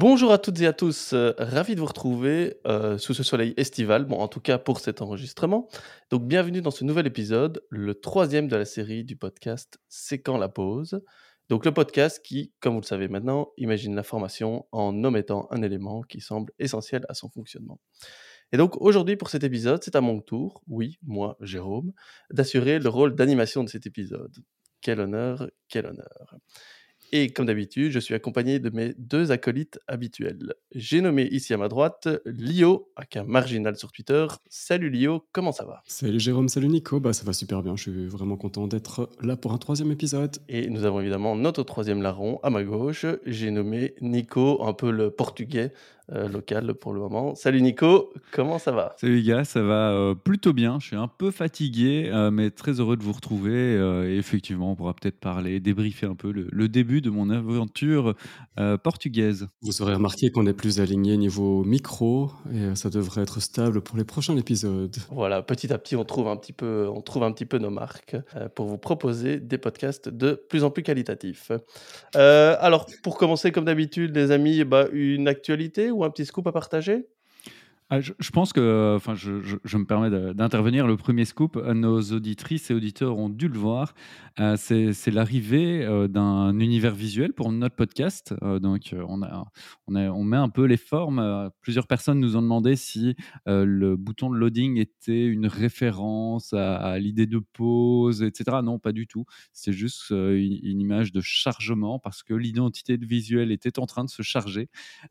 Bonjour à toutes et à tous, euh, ravi de vous retrouver euh, sous ce soleil estival, bon en tout cas pour cet enregistrement. Donc bienvenue dans ce nouvel épisode, le troisième de la série du podcast C'est quand la pause. Donc le podcast qui, comme vous le savez maintenant, imagine la formation en omettant un élément qui semble essentiel à son fonctionnement. Et donc aujourd'hui pour cet épisode, c'est à mon tour, oui, moi, Jérôme, d'assurer le rôle d'animation de cet épisode. Quel honneur, quel honneur. Et comme d'habitude, je suis accompagné de mes deux acolytes habituels. J'ai nommé ici à ma droite Lio, aka Marginal sur Twitter. Salut Lio, comment ça va? Salut Jérôme, salut Nico, bah ça va super bien, je suis vraiment content d'être là pour un troisième épisode. Et nous avons évidemment notre troisième larron à ma gauche. J'ai nommé Nico, un peu le portugais euh, local pour le moment. Salut Nico, comment ça va? Salut les gars, ça va euh, plutôt bien. Je suis un peu fatigué, euh, mais très heureux de vous retrouver. et effectivement, on pourra peut-être parler, débriefer un peu le, début de mon aventure portugaise. Vous aurez remarqué qu'on est plus aligné niveau micro et ça devrait être stable pour les prochains épisodes. Voilà, petit à petit, on trouve un petit peu, on trouve un petit peu nos marques pour vous proposer des podcasts de plus en plus qualitatifs. alors, pour commencer, comme d'habitude, les amis, bah, une actualité un petit scoop à partager? Ah, je, pense que, enfin, je, me permets d'intervenir. Le premier scoop, nos auditrices et auditeurs ont dû le voir. Euh, c'est l'arrivée euh, d'un univers visuel pour notre podcast. Euh, donc, on, a, on, a, on, met un peu les formes. plusieurs personnes nous ont demandé si le bouton de loading était une référence à, l'idée de pause, etc. Non, pas du tout. C'est juste une, une, image de chargement parce que l'identité visuelle était en train de se charger.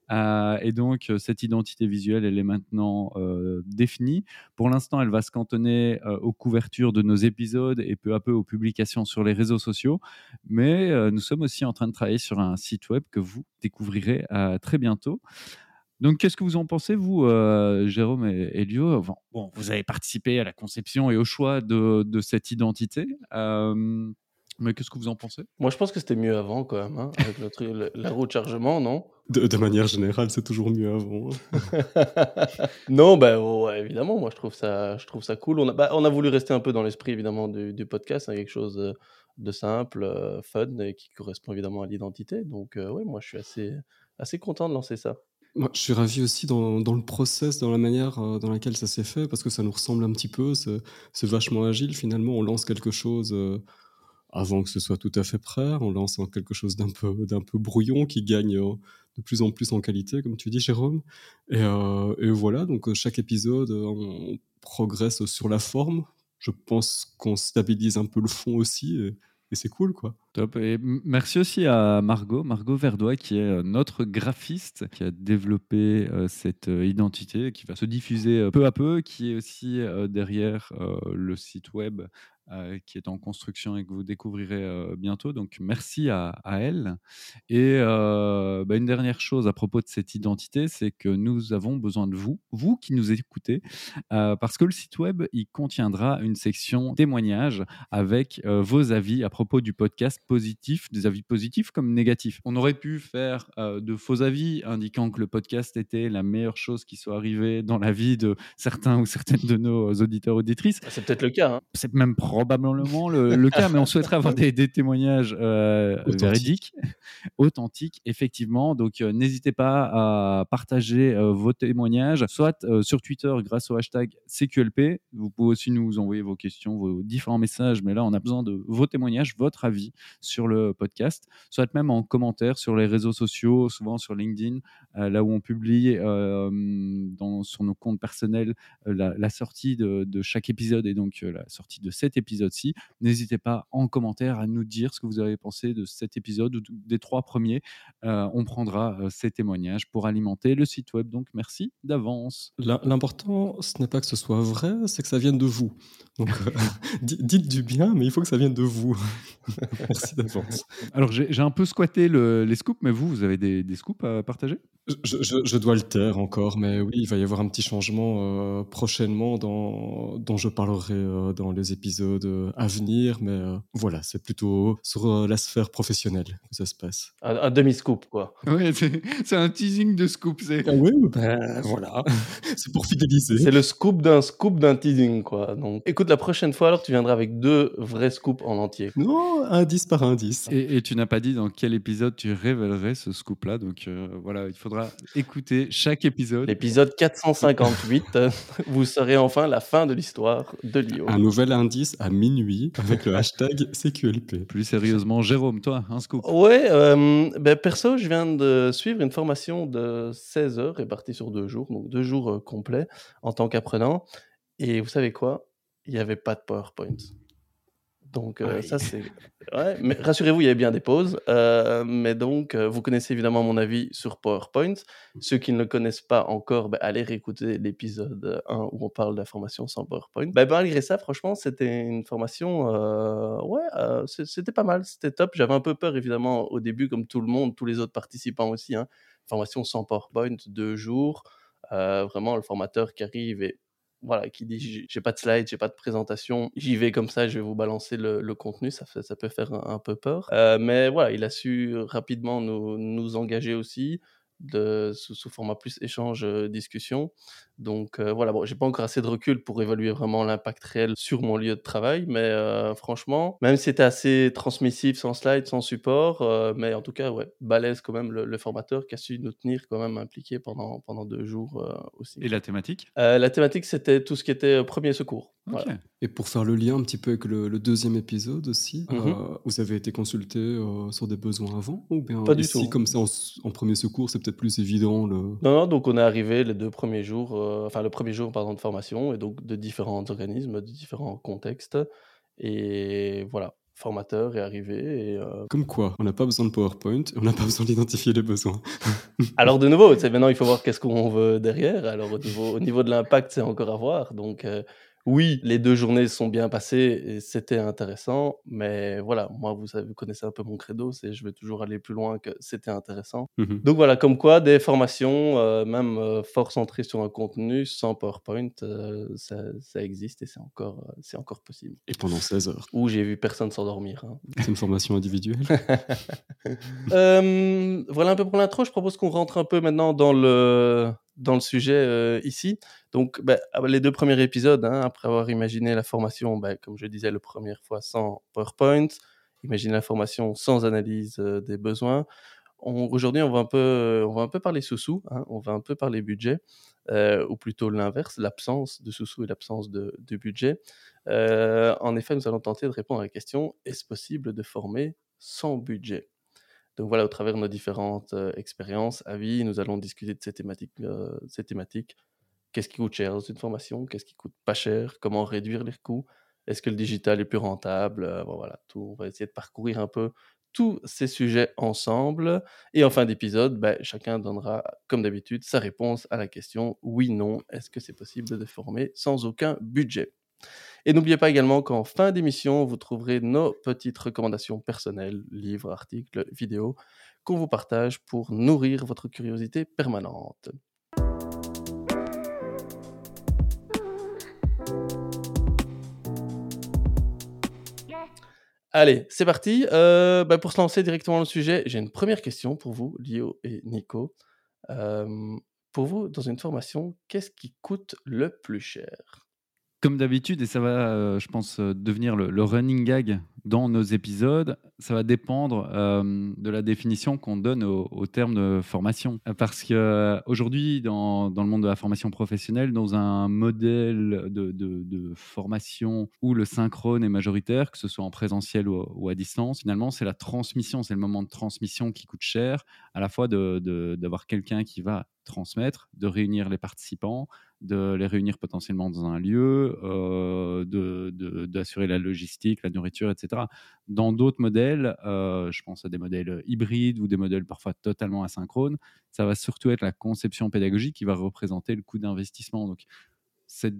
et donc, cette identité visuelle, elle est maintenant euh, définie. Pour l'instant, elle va se cantonner euh, aux couvertures de nos épisodes et peu à peu aux publications sur les réseaux sociaux. Mais euh, nous sommes aussi en train de travailler sur un site web que vous découvrirez très bientôt. Donc, qu'est-ce que vous en pensez, vous, Jérôme et Elio bon, Vous avez participé à la conception et au choix de cette identité. Mais qu'est-ce que vous en pensez? Moi, je pense que c'était mieux avant, quand même, hein, avec la roue de chargement, non? De, manière générale, c'est toujours mieux avant. Hein. non, ben évidemment, moi, je trouve ça, je trouve ça cool. On a, bah, on a voulu rester un peu dans l'esprit, évidemment, du, podcast, hein, quelque chose euh, de simple, euh, fun, et qui correspond évidemment à l'identité. Donc, euh, oui, moi, je suis assez, assez content de lancer ça. Moi, je suis ravi aussi dans, dans le process, dans la manière dans laquelle ça s'est fait, parce que ça nous ressemble un petit peu. C'est vachement agile, finalement. On lance quelque chose avant que ce soit tout à fait prêt. On lance quelque chose d'un peu, d'un peu brouillon qui gagne euh, de plus en plus en qualité, comme tu dis, Jérôme. Et, euh, voilà, donc euh, chaque épisode, on progresse sur la forme. Je pense qu'on stabilise un peu le fond aussi. Et, c'est cool, quoi. Top. Et merci aussi à Margot, Margot Verdois, qui est notre graphiste, qui a développé cette identité, qui va se diffuser peu à peu, qui est aussi derrière le site web euh, qui est en construction et que vous découvrirez euh, bientôt. Donc merci à, elle. Et euh, bah, une dernière chose à propos de cette identité, c'est que nous avons besoin de vous, vous qui nous écoutez, parce que le site web, il contiendra une section témoignages avec vos avis à propos du podcast positif, des avis positifs comme négatifs. On aurait pu faire de faux avis indiquant que le podcast était la meilleure chose qui soit arrivée dans la vie de certains ou certaines de nos auditeurs auditrices. C'est peut-être le cas. Hein. C'est même probablement le, le, cas, mais on souhaiterait avoir des, témoignages euh, véridiques, authentiques, effectivement. Donc, euh, n'hésitez pas à partager euh, vos témoignages, soit sur Twitter grâce au hashtag CQLP. Vous pouvez aussi nous envoyer vos questions, vos différents messages, mais là, on a besoin de vos témoignages, votre avis sur le podcast, soit même en commentaire sur les réseaux sociaux, souvent sur LinkedIn, là où on publie dans, sur nos comptes personnels la, sortie de, de, chaque épisode et donc la sortie de cet épisode épisode-ci. N'hésitez pas en commentaire à nous dire ce que vous avez pensé de cet épisode ou des trois premiers. Euh, on prendra euh, ces témoignages pour alimenter le site web. Donc merci d'avance. L'important, ce n'est pas que ce soit vrai, c'est que ça vienne de vous. Donc euh, dites du bien, mais il faut que ça vienne de vous. merci d'avance. Alors j'ai un peu squatté les scoops, mais vous, vous avez des, scoops à partager? Je, je, dois le taire encore, mais oui, il va y avoir un petit changement prochainement dans, dont je parlerai dans les épisodes à venir, mais euh, voilà, c'est plutôt sur euh, la sphère professionnelle que ça se passe. Un, demi-scoop, quoi. Oui, c'est un teasing de scoop. Ah oui, ben voilà, c'est pour fidéliser. C'est le scoop d'un scoop d'un teasing, quoi. Donc, écoute, la prochaine fois, alors, tu viendras avec deux vrais scoops en entier. Non, indice par indice. Et, tu n'as pas dit dans quel épisode tu révélerais ce scoop-là, donc euh, voilà, il faudra faudra écouter chaque épisode. L'épisode 458, euh, vous saurez enfin la fin de l'histoire de Lio. Un nouvel indice à minuit avec le hashtag CQLP. Plus sérieusement, Jérôme, toi, un scoop. Ouais, euh, ben perso, je viens de suivre une formation de 16 heures répartie sur deux jours, donc deux jours euh, complets en tant qu'apprenant. Et vous savez quoi? Il n'y avait pas de PowerPoint. Donc euh, ça c'est ouais, mais rassurez-vous, il y avait bien des pauses. Euh, mais donc euh, vous connaissez évidemment mon avis sur PowerPoint. Ceux qui ne le connaissent pas encore, ben, allez réécouter l'épisode 1 où on parle de la formation sans PowerPoint. Ben, malgré ça, franchement, c'était une formation ouais, c'était pas mal, c'était top. J'avais un peu peur évidemment au début comme tout le monde, tous les autres participants aussi hein. Formation sans PowerPoint, deux jours. Vraiment le formateur qui arrive et voilà, qui dit j'ai pas de slide, j'ai pas de présentation, j'y vais comme ça, je vais vous balancer le, le contenu, ça, ça peut faire un, un peu peur. Euh, mais voilà, il a su rapidement nous, nous engager aussi de, sous, sous format plus échange, euh, discussion. Donc euh, voilà, bon, j'ai pas encore assez de recul pour évaluer vraiment l'impact réel sur mon lieu de travail, mais euh, franchement, même si c'était assez transmissif, sans slide, sans support, euh, mais en tout cas, ouais, balèze quand même le, le formateur qui a su nous tenir quand même impliqués pendant, pendant deux jours euh, aussi. Et la thématique? Euh, la thématique, c'était tout ce qui était premier secours. Voilà. Et pour faire le lien un petit peu avec le, le deuxième épisode aussi, Mhm. euh, vous avez été consulté euh, sur des besoins avant Ou bien Pas du ici, tout. comme ça, en, en premier secours, c'est peut-être plus évident le... Non, non, donc on est arrivé les deux premiers jours, euh, enfin le premier jour pardon, de formation, et donc de différents organismes, de différents contextes. Et voilà, formateur est arrivé. Et, euh, Comme quoi, on n'a pas besoin de PowerPoint, on n'a pas besoin d'identifier les besoins. Alors de nouveau, c'est maintenant il faut voir qu'est-ce qu'on veut derrière. Alors au niveau, au niveau de l'impact, c'est encore à voir. Donc euh, oui, les deux journées sont bien passées et c'était intéressant. Mais voilà, moi vous savez, vous connaissez un peu mon credo, c'est je veux toujours aller plus loin que c'était intéressant. Mhm. Donc voilà, comme quoi des formations, euh, même euh, fort centrées sur un contenu, sans PowerPoint, euh, ça, ça existe et c'est encore, euh, c'est encore possible. Et pendant 16 heures. Où j'ai vu personne s'endormir. hein. C'est une formation individuelle. Voilà un peu pour l'intro. Je propose qu'on rentre un peu maintenant dans le, dans le sujet euh, ici. Donc, bah, les deux premiers épisodes, hein, après avoir imaginé la formation, bah, comme je disais, la première fois sans PowerPoint, imaginer la formation sans analyse euh, des besoins. Aujourd'hui, on va un peu, on va un peu parler sous-sous, hein, on va un peu parler budget, euh, ou plutôt l'inverse, l'absence de sous-sous et l'absence de, budget. Euh, en effet, nous allons tenter de répondre à la question est-ce possible de former sans budget? Donc voilà, au travers de nos différentes euh, expériences, avis, nous allons discuter de ces thématiques. euh, ces thématiques. Qu'est-ce qui coûte cher dans une formation? Qu'est-ce qui coûte pas cher? Comment réduire les coûts? Est-ce que le digital est plus rentable? Euh, Voilà, tout, on va essayer de parcourir un peu tous ces sujets ensemble. Et en fin d'épisode, ben, chacun donnera, comme d'habitude, sa réponse à la question oui, non, est-ce que c'est possible de former sans aucun budget? Et n'oubliez pas également qu'en fin d'émission, vous trouverez nos petites recommandations personnelles, livres, articles, vidéos, qu'on vous partage pour nourrir votre curiosité permanente. Allez, c'est parti. Euh, bah, pour se lancer directement dans le sujet, j'ai une première question pour vous, Lio et Nico. Euh, pour vous, dans une formation, qu'est-ce qui coûte le plus cher? Comme d'habitude, et ça va, euh, je pense, euh, devenir le, running gag dans nos épisodes, ça va dépendre euh, de la définition qu'on donne au, terme de formation. Parce qu'aujourd'hui, dans, dans le monde de la formation professionnelle, dans un modèle de, de- formation où le synchrone est majoritaire, que ce soit en présentiel ou, à distance, finalement, c'est la transmission, c'est le moment de transmission qui coûte cher, à la fois d'avoir quelqu'un qui va transmettre, de réunir les participants, de les réunir potentiellement dans un lieu, euh, d'assurer la logistique, la nourriture, etc. Dans d'autres modèles, euh, je pense à des modèles hybrides ou des modèles parfois totalement asynchrones, ça va surtout être la conception pédagogique qui va représenter le coût d'investissement. Donc, ce,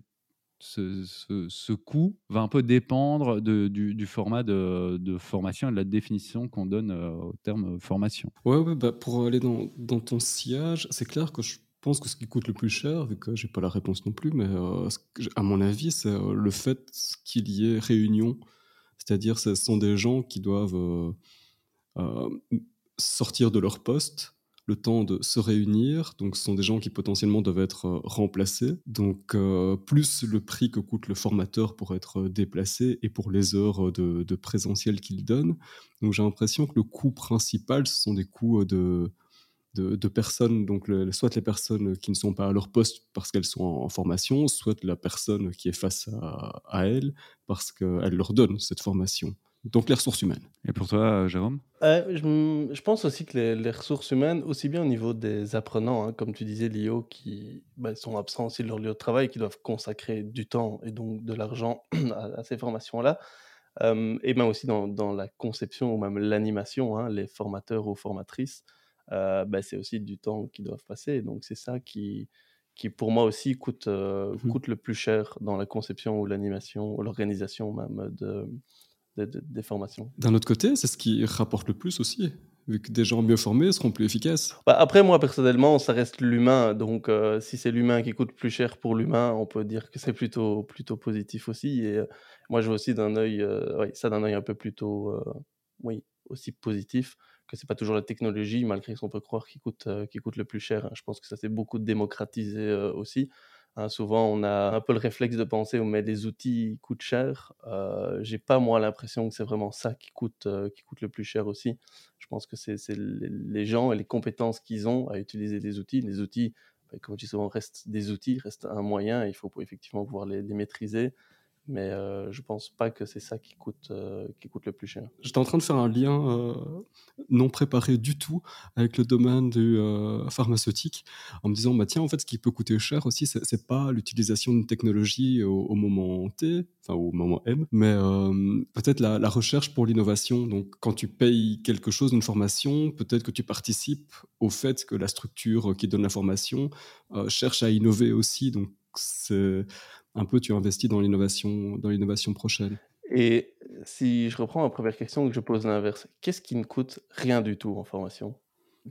coût va un peu dépendre du, format de, de formation et de la définition qu'on donne euh, au terme formation. Ouais, ouais, bah, pour aller dans, dans ton sillage, c'est clair que je pense que ce qui coûte le plus cher, vu que j'ai pas la réponse non plus, mais euh, à mon avis, c'est euh, le fait qu'il y ait réunion. C'est-à-dire, ce sont des gens qui doivent euh, sortir de leur poste, le temps de se réunir. Donc, ce sont des gens qui potentiellement doivent être remplacés. Donc, plus le prix que coûte le formateur pour être déplacé et pour les heures de, de présentiel qu'il donne. Donc, j'ai l'impression que le coût principal, ce sont des coûts euh, de, de, personnes, donc soit les personnes qui ne sont pas à leur poste parce qu'elles sont en, formation, soit la personne qui est face à, à elle parce qu'elle leur donne cette formation. Donc les ressources humaines. Et pour toi, Jérôme? Je, pense aussi que les, ressources humaines, aussi bien au niveau des apprenants, hein, comme tu disais, Lio, qui bah, sont absents aussi de leur lieu de travail, qui doivent consacrer du temps et donc de l'argent à, ces formations-là, et même aussi dans, la conception ou même l'animation, hein, les formateurs ou formatrices, euh, bah, c'est aussi du temps qu'ils doivent passer. Donc c'est ça qui, qui pour moi aussi coûte, euh, mmh coûte le plus cher dans la conception ou l'animation ou l'organisation même de, des formations. D'un autre côté, c'est ce qui rapporte le plus aussi, vu que des gens mieux formés seront plus efficaces. Bah, après, moi, personnellement, ça reste l'humain. Donc, euh, si c'est l'humain qui coûte plus cher pour l'humain, on peut dire que c'est plutôt, plutôt positif aussi. Et moi, je vois aussi d'un œil, ça d'un œil un peu plutôt, oui, aussi positif que c'est pas toujours la technologie, malgré qu'on peut croire qui coûte, euh, le plus cher. Hein. Je pense que ça s'est beaucoup démocratisé euh, aussi. Hein. souvent, on a un peu le réflexe de penser, mais les outils coûtent cher. Euh, J'ai pas moi l'impression que c'est vraiment ça qui coûte, euh, qui coûte le plus cher aussi. Je pense que c'est les, gens et les compétences qu'ils ont à utiliser les outils. Les outils, bah, comme je dis souvent, restent des outils, restent un moyen. Il faut effectivement pouvoir les, les maîtriser mais euh, je pense pas que c'est ça qui coûte, euh, qui coûte le plus cher. J'étais en train de faire un lien euh, non préparé du tout avec le domaine du pharmaceutique, en me disant, bah, tiens, en fait, ce qui peut coûter cher aussi, c'est pas l'utilisation d'une technologie au, moment T, enfin au moment M, mais peut-être la, la, recherche pour l'innovation. Donc, quand tu payes quelque chose, une formation, peut-être que tu participes au fait que la structure qui donne la formation cherche à innover aussi. Donc, c'est un peu tu investis dans l'innovation, dans l'innovation prochaine. Et si je reprends ma première question que je pose l'inverse, qu'est-ce qui ne coûte rien du tout en formation?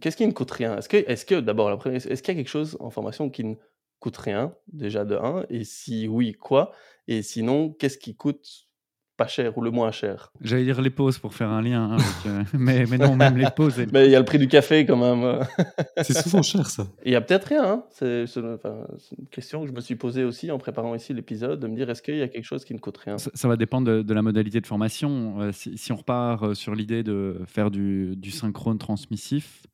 Qu'est-ce qui ne coûte rien? Est-ce que, est que d'abord, est-ce qu'il y a quelque chose en formation qui ne coûte rien, déjà de 1 Et si oui, quoi? Et sinon, qu'est-ce qui coûte pas cher ou le moins cher. J'allais dire les pauses pour faire un lien, hein, euh, mais, mais, non, même les pauses. mais il y a le prix du café quand même. c'est souvent cher ça. Il y a peut-être rien. Hein. C'est une question que je me suis posée aussi en préparant ici l'épisode, de me dire est-ce qu'il y a quelque chose qui ne coûte rien? Ça, va dépendre de, la modalité de formation. Euh, si, on repart euh, sur l'idée de faire du, du synchrone transmissif,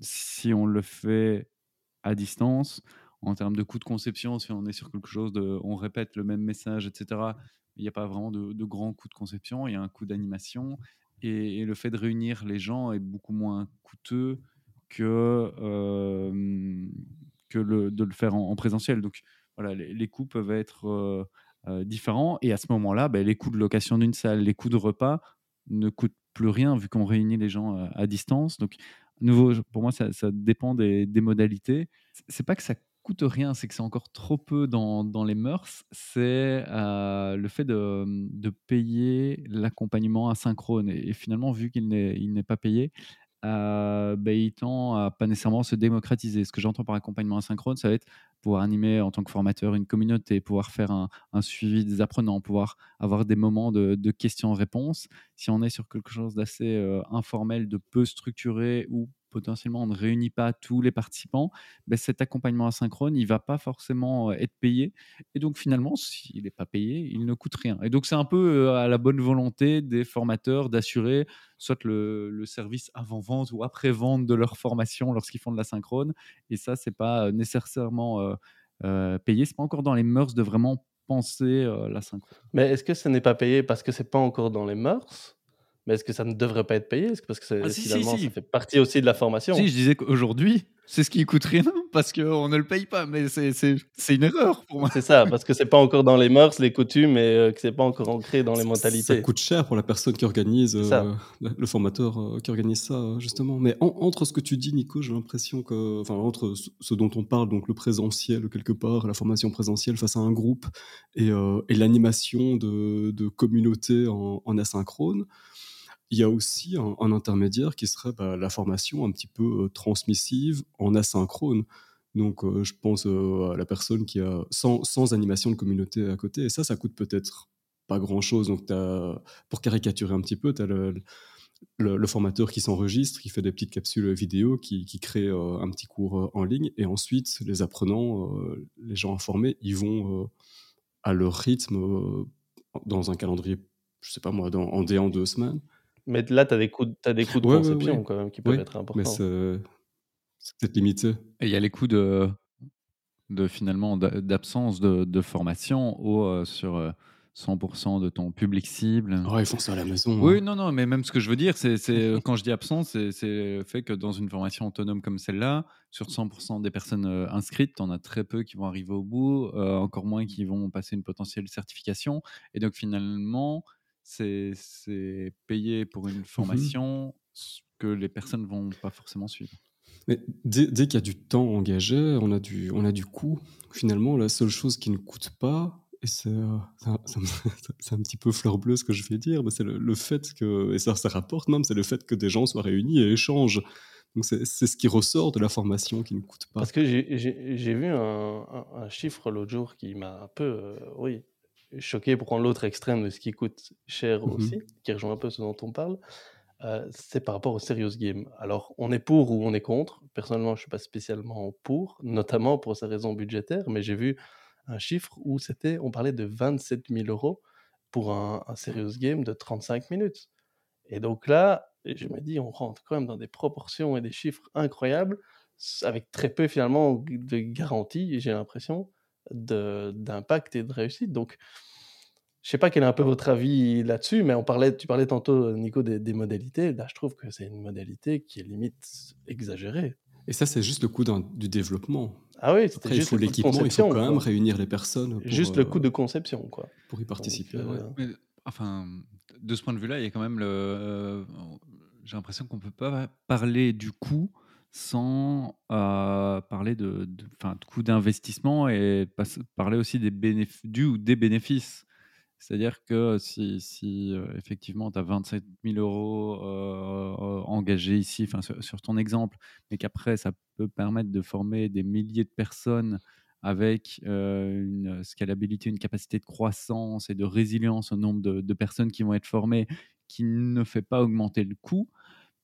si on le fait à distance, en termes de coût de conception, si on est sur quelque chose on répète le même message, etc., il n'y a pas vraiment de, de grands coûts de conception, il y a un coût d'animation. Et, le fait de réunir les gens est beaucoup moins coûteux que, euh, que de le faire en, présentiel. Donc voilà, les, coûts peuvent être euh, euh, différents. Et à ce moment-là, ben, les coûts de location d'une salle, les coûts de repas ne coûtent plus rien vu qu'on réunit les gens à distance. Donc, nouveau, pour moi, ça, ça dépend des, des modalités. C'est pas que ça coûte rien, c'est que c'est encore trop peu dans, dans les mœurs, c'est euh, le fait de, de payer l'accompagnement asynchrone. Et, finalement, vu qu'il n'est, pas payé, euh, ben, il tend à pas nécessairement se démocratiser. Ce que j'entends par accompagnement asynchrone, ça va être pouvoir animer en tant que formateur une communauté, pouvoir faire un, un suivi des apprenants, pouvoir avoir des moments de, de questions-réponses. Si on est sur quelque chose d'assez euh, informel, de peu structuré ou potentiellement on ne réunit pas tous les participants, ben cet accompagnement asynchrone, il va pas forcément euh, être payé. Et donc finalement, s'il n'est pas payé, il ne coûte rien. Et donc c'est un peu euh, à la bonne volonté des formateurs d'assurer soit le, service avant-vente ou après-vente de leur formation lorsqu'ils font de l'asynchrone. Et ça, c'est pas euh, nécessairement euh, payé. C'est pas encore dans les mœurs de vraiment penser l'asynchrone. Mais est-ce que ce n'est pas payé parce que c'est pas encore dans les mœurs? Mais est-ce que ça ne devrait pas être payé? Est-ce que parce que ah, finalement ça fait partie aussi de la formation Si, je disais qu'aujourd'hui, c'est ce qui coûte rien parce qu'on ne le paye pas, mais c'est une erreur pour moi. C'est ça, parce que c'est pas encore dans les mœurs, les coutumes et euh, que c'est pas encore ancré dans les mentalités. Ça coûte cher pour la personne qui organise, euh, le formateur euh, qui organise ça, justement. Mais entre ce que tu dis, Nico, j'ai l'impression que, enfin, entre ce dont on parle, donc le présentiel quelque part, la formation présentielle face à un groupe et, et l'animation de, de communautés en, en asynchrone, il y a aussi un, intermédiaire qui serait bah, la formation un petit peu euh, transmissive en asynchrone. Donc, euh, je pense euh, à la personne qui a sans, sans, animation de communauté à côté. Et ça, ça coûte peut-être pas grand-chose. Donc, as, pour caricaturer un petit peu, tu as le, formateur qui s'enregistre, qui fait des petites capsules vidéo, qui, qui crée un petit cours en ligne. Et ensuite, les apprenants, les gens informés, ils vont à leur rythme dans un calendrier, je sais pas moi, en D en deux semaines Mais là, tu as des coûts de as des coûts de Ouais, ouais, conception ouais. quand même qui peuvent Oui, être importants. c'est c'est peut-être limité. Et il y a les coûts de de finalement d'a d'absence de de formation ou, heu, sur, heu, 100 de ton public cible. Oh, ils font ça à la maison, Oui, hein. non, non, mais même ce que je veux dire, c'est quand je dis absence, c'est c'est le fait que dans une formation autonome comme celle-là, sur 100% des personnes, heu, inscrites, tu en as très peu qui vont arriver au bout, heu, encore moins qui vont passer une potentielle certification et donc finalement, c'est payer pour une Mmh formation que les personnes vont pas forcément suivre. Mais dès dès qu'il y a du temps engagé, on a du on a du coût. Finalement, la seule chose qui ne coûte pas et c'est, c'est un petit peu fleur bleue ce que je vais dire, mais c'est le le fait que et ça ça rapporte même, c'est le fait que des gens soient réunis et échangent. Donc c'est c'est ce qui ressort de la formation qui ne coûte pas. Parce que j'ai j'ai j'ai vu un un un chiffre l'autre jour qui m'a un peu, heu, oui, choqué pour prendre l'autre extrême de ce qui coûte cher Mmh aussi, qui rejoint un peu ce dont on parle, heu, c'est par rapport aux serious games. Alors, on est pour ou on est contre. Personnellement, je suis pas spécialement pour, notamment pour ces raisons budgétaires, mais j'ai vu un chiffre où c'était on parlait de 27 000 € pour un un serious game de 35 minutes et donc là, je me dis: «On rentre quand même dans des proportions et des chiffres incroyables, avec très peu finalement de garantie», j'ai l'impression, d'impact et de réussite donc je sais pas quel est un peu votre avis là-dessus, mais on parlait tu parlais tantôt, Nico, des des modalités. Là, je trouve que c'est une modalité qui est limite exagérée. Et ça, c'est juste le coût d'un du développement. Ah oui, c'était Après, il juste faut le coût de l'équipement, il faut conception, quand même quoi. réunir les personnes pour, Juste le coût de conception, quoi. pour y Donc, participer, ouais. heu, Mais enfin, de ce point de vue-là, il y a quand même le heu, j'ai l'impression qu'on peut pas parler du coût sans, heu, parler de de de coût d'investissement et parler aussi des du ou des bénéfices. C'est-à-dire que si si, heu, effectivement tu as 27 000 € heu, engagés ici, sur sur ton exemple, mais qu'après ça peut permettre de former des milliers de personnes avec, une scalabilité, une capacité de croissance et de résilience au nombre de personnes qui vont être formées, qui ne fait pas augmenter le coût,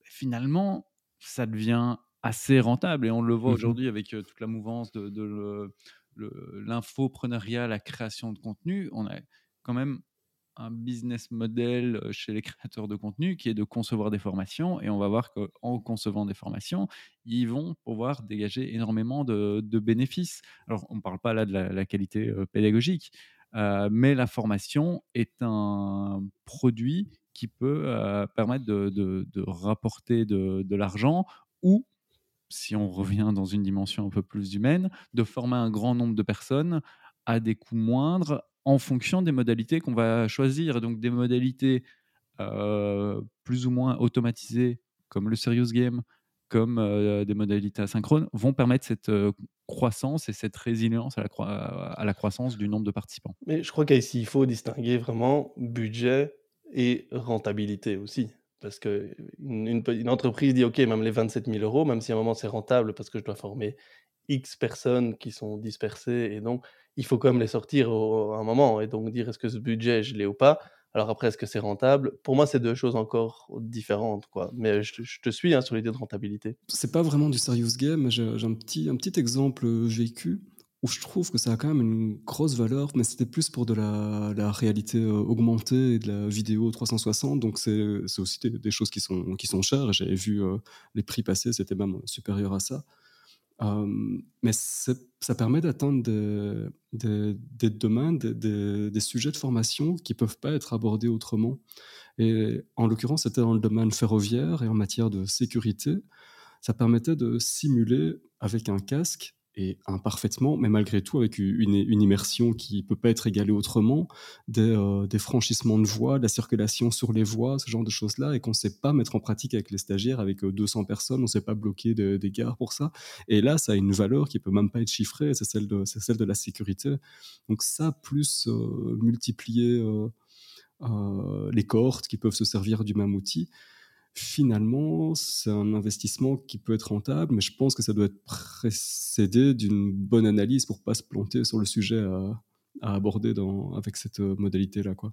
finalement, ça devient assez rentable et on le voit Mmh mh. aujourd'hui avec, toute la mouvance de de l'infopreneuriat, la création de contenu. On a quand même un business model, chez les créateurs de contenu qui est de concevoir des formations et on va voir qu'en concevant des formations, ils vont pouvoir dégager énormément de de bénéfices. Alors, on parle pas là de la la qualité, pédagogique, mais la formation est un produit qui peut, permettre de de de rapporter de de l'argent ou, si on revient dans une dimension un peu plus humaine, de former un grand nombre de personnes à des coûts moindres en fonction des modalités qu'on va choisir. Donc des modalités, heu, plus ou moins automatisées comme le serious game, comme, heu, des modalités asynchrones vont permettre cette, heu, croissance et cette résilience à la à la croissance du nombre de participants. mais je crois qu'ici, il faut distinguer vraiment budget et rentabilité aussi. Parce qu'une une entreprise dit: «OK, même les 27 000 €, même si à un moment c'est rentable parce que je dois former X personnes qui sont dispersées et donc il faut quand même les sortir à un moment et donc dire: «Est-ce que ce budget, je l'ai ou pas?» alors après, est-ce que c'est rentable? Pour moi, c'est 2 choses encore différentes, quoi, mais je te suis, hein, sur l'idée de rentabilité. C'est pas vraiment du serious game, j'ai un petit un petit exemple, heu, vécu où je trouve que ça a quand même une grosse valeur, mais c'était plus pour de la réalité, heu, augmentée et de la vidéo 360 donc c'est aussi des choses qui sont qui sont chères. J'avais vu, heu, les prix passer, c'était même supérieur à ça. Hem, mais ça permet d'atteindre des des domaines, des des sujets de formation qui peuvent pas être abordés autrement et en l'occurrence, c'était dans le domaine ferroviaire et en matière de sécurité. Ça permettait de simuler avec un casque et imparfaitement, mais malgré tout avec une immersion qui peut pas être égalée autrement, des, des franchissements de voies, de la circulation sur les voies, ce genre de choses-là et qu'on sait pas mettre en pratique avec les stagiaires, avec, heu, 200 personnes, on sait pas bloquer de des gares pour ça et là, ça a une valeur qui peut même pas être chiffrée, c'est celle de la sécurité. Donc ça, plus, heu, multiplier, les cohortes qui peuvent se servir du même outil, finalement, c'est un investissement qui peut être rentable, mais je pense que ça doit être précédé d'une bonne analyse pour pas se planter sur le sujet à à aborder dans avec cette, heu, modalité-là, quoi.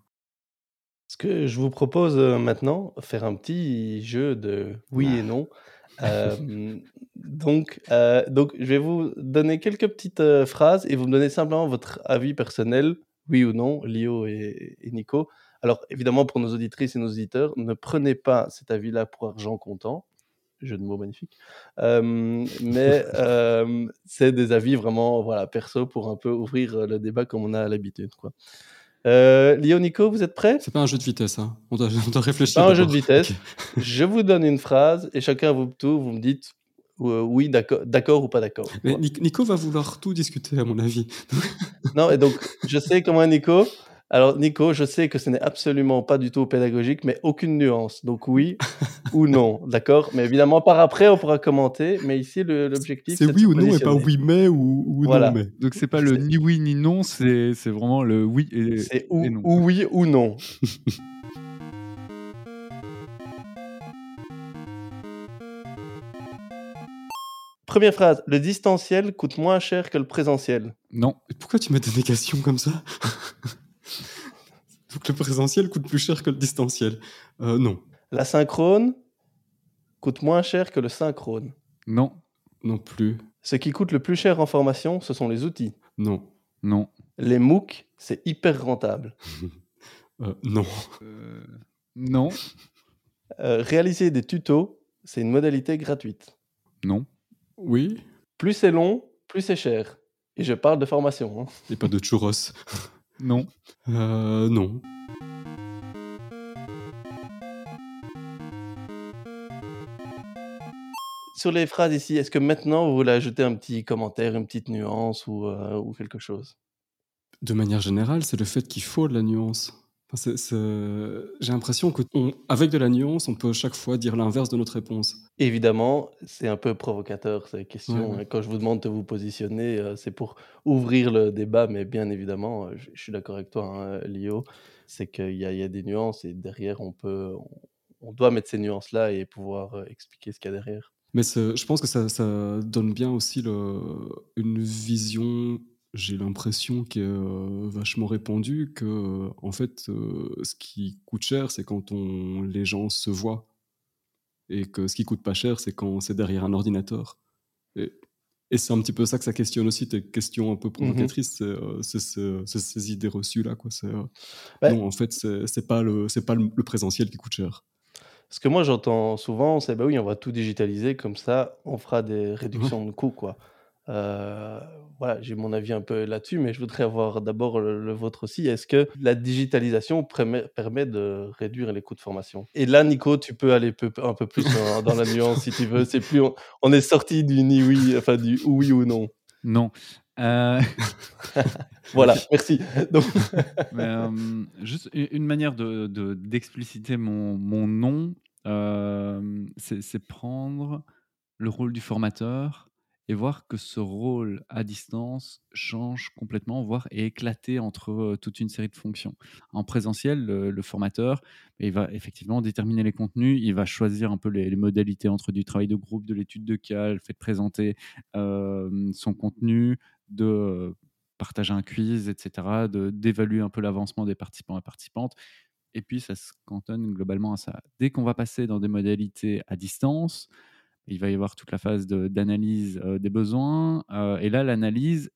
Ce que je vous propose, heu, maintenant, faire un petit jeu de oui et Ah. non. Hem, donc heu, donc je vais vous donner quelques petites, phrases et vous me donnez simplement votre avis personnel, oui ou non, Lio et et Nico, Alors évidemment, pour nos auditrices et nos auditeurs, ne prenez pas cet avis-là pour argent comptant. Jeu de mots magnifique. Euh, mais euh, c'est des avis vraiment voilà, perso pour un peu ouvrir le débat comme on a l'habitude. Quoi. Euh, Léo, Nico, vous êtes prêts? C'est pas un jeu de vitesse, hein. on, doit, on doit réfléchir. Pas un jeu de vitesse. Okay. Je vous donne une phrase et chacun vous tour, vous me dites euh, oui, d'accord ou pas d'accord. Nico va vouloir tout discuter, à mon avis. non, et donc je sais comment Nico. Alors, Nico, je sais que ce n'est absolument pas du tout pédagogique, mais aucune nuance. Donc, oui ou non, d'accord? Mais évidemment, par après, on pourra commenter. Mais ici, l'objectif, c'est oui ou non, et pas oui mais ou, ou voilà. non mais. Donc, c'est pas le ni oui ni non, c'est vraiment le oui et, c'est ou, et non. ou oui ou non. Première phrase, le distanciel coûte moins cher que le présentiel. Non. Pourquoi tu mets des négations comme ça? Donc le présentiel coûte plus cher que le distanciel. Euh, non. La synchrone coûte moins cher que le synchrone. Non. Non plus. Ce qui coûte le plus cher en formation, ce sont les outils. Non. Non. Les MOOC, c'est hyper rentable. euh, non. Euh, non. Euh, réaliser des tutos, c'est une modalité gratuite. Non. Oui. Plus c'est long, plus c'est cher. Et je parle de formation. Hein. Et pas de churros. non. Euh, non. Sur les phrases ici, est-ce que maintenant vous voulez ajouter un petit commentaire, une petite nuance ou, euh, ou quelque chose? De manière générale, c'est le fait qu'il faut de la nuance. J'ai l'impression qu'avec de la nuance, on peut chaque fois dire l'inverse de notre réponse. Évidemment, c'est un peu provocateur ces questions. Ouais, ouais. Quand je vous demande de vous positionner, euh, c'est pour ouvrir le débat, mais bien évidemment, euh, je, je suis d'accord avec toi, hein, Lio, c'est qu'il y a, il y a des nuances et derrière, on peut, on, on doit mettre ces nuances-là et pouvoir euh, expliquer ce qu'il y a derrière. Mais je pense que ça, ça donne bien aussi le, une vision, j'ai l'impression, qui est euh, vachement répandue, que euh, en fait, euh, ce qui coûte cher, c'est quand on, les gens se voient. Et que ce qui coûte pas cher, c'est quand c'est derrière un ordinateur. Et, et c'est un petit peu ça que ça questionne aussi, tes questions un peu provocatrices, c'est c'est ce- c'est ces idées reçues-là. quoi. C'est, euh, Ouais. Non, en fait, c'est c'est pas, le, c'est pas le, le présentiel qui coûte cher. Ce que moi j'entends souvent, c'est bah oui, on va tout digitaliser, comme ça, on fera des réductions de coûts, quoi. Euh, voilà, j'ai mon avis un peu là-dessus, mais je voudrais avoir d'abord le, le vôtre aussi. Est-ce que la digitalisation permet, permet de réduire les coûts de formation? Et là, Nico, tu peux aller peu- un peu plus dans, dans la nuance si tu veux. C'est plus, on, on est sorti du ni oui, enfin du oui ou non. Non. Euh, Voilà, merci. Donc, mais, euh, juste une manière de de- d'expliciter mon, mon c'est c'est prendre le rôle du formateur et voir que ce rôle à distance change complètement, voire est éclaté entre toute une série de fonctions. En présentiel, le, formateur, il va effectivement déterminer les contenus, il va choisir un peu les, modalités entre du travail de groupe, de l'étude de cas, le fait de présenter son contenu, de partager un quiz, etc., d'évaluer un peu l'avancement des participants et participantes. Et puis, ça se cantonne globalement à ça. Dès qu'on va passer dans des modalités à distance, il va y avoir toute la phase d'analyse euh, des besoins. euh, et là, l'analyse,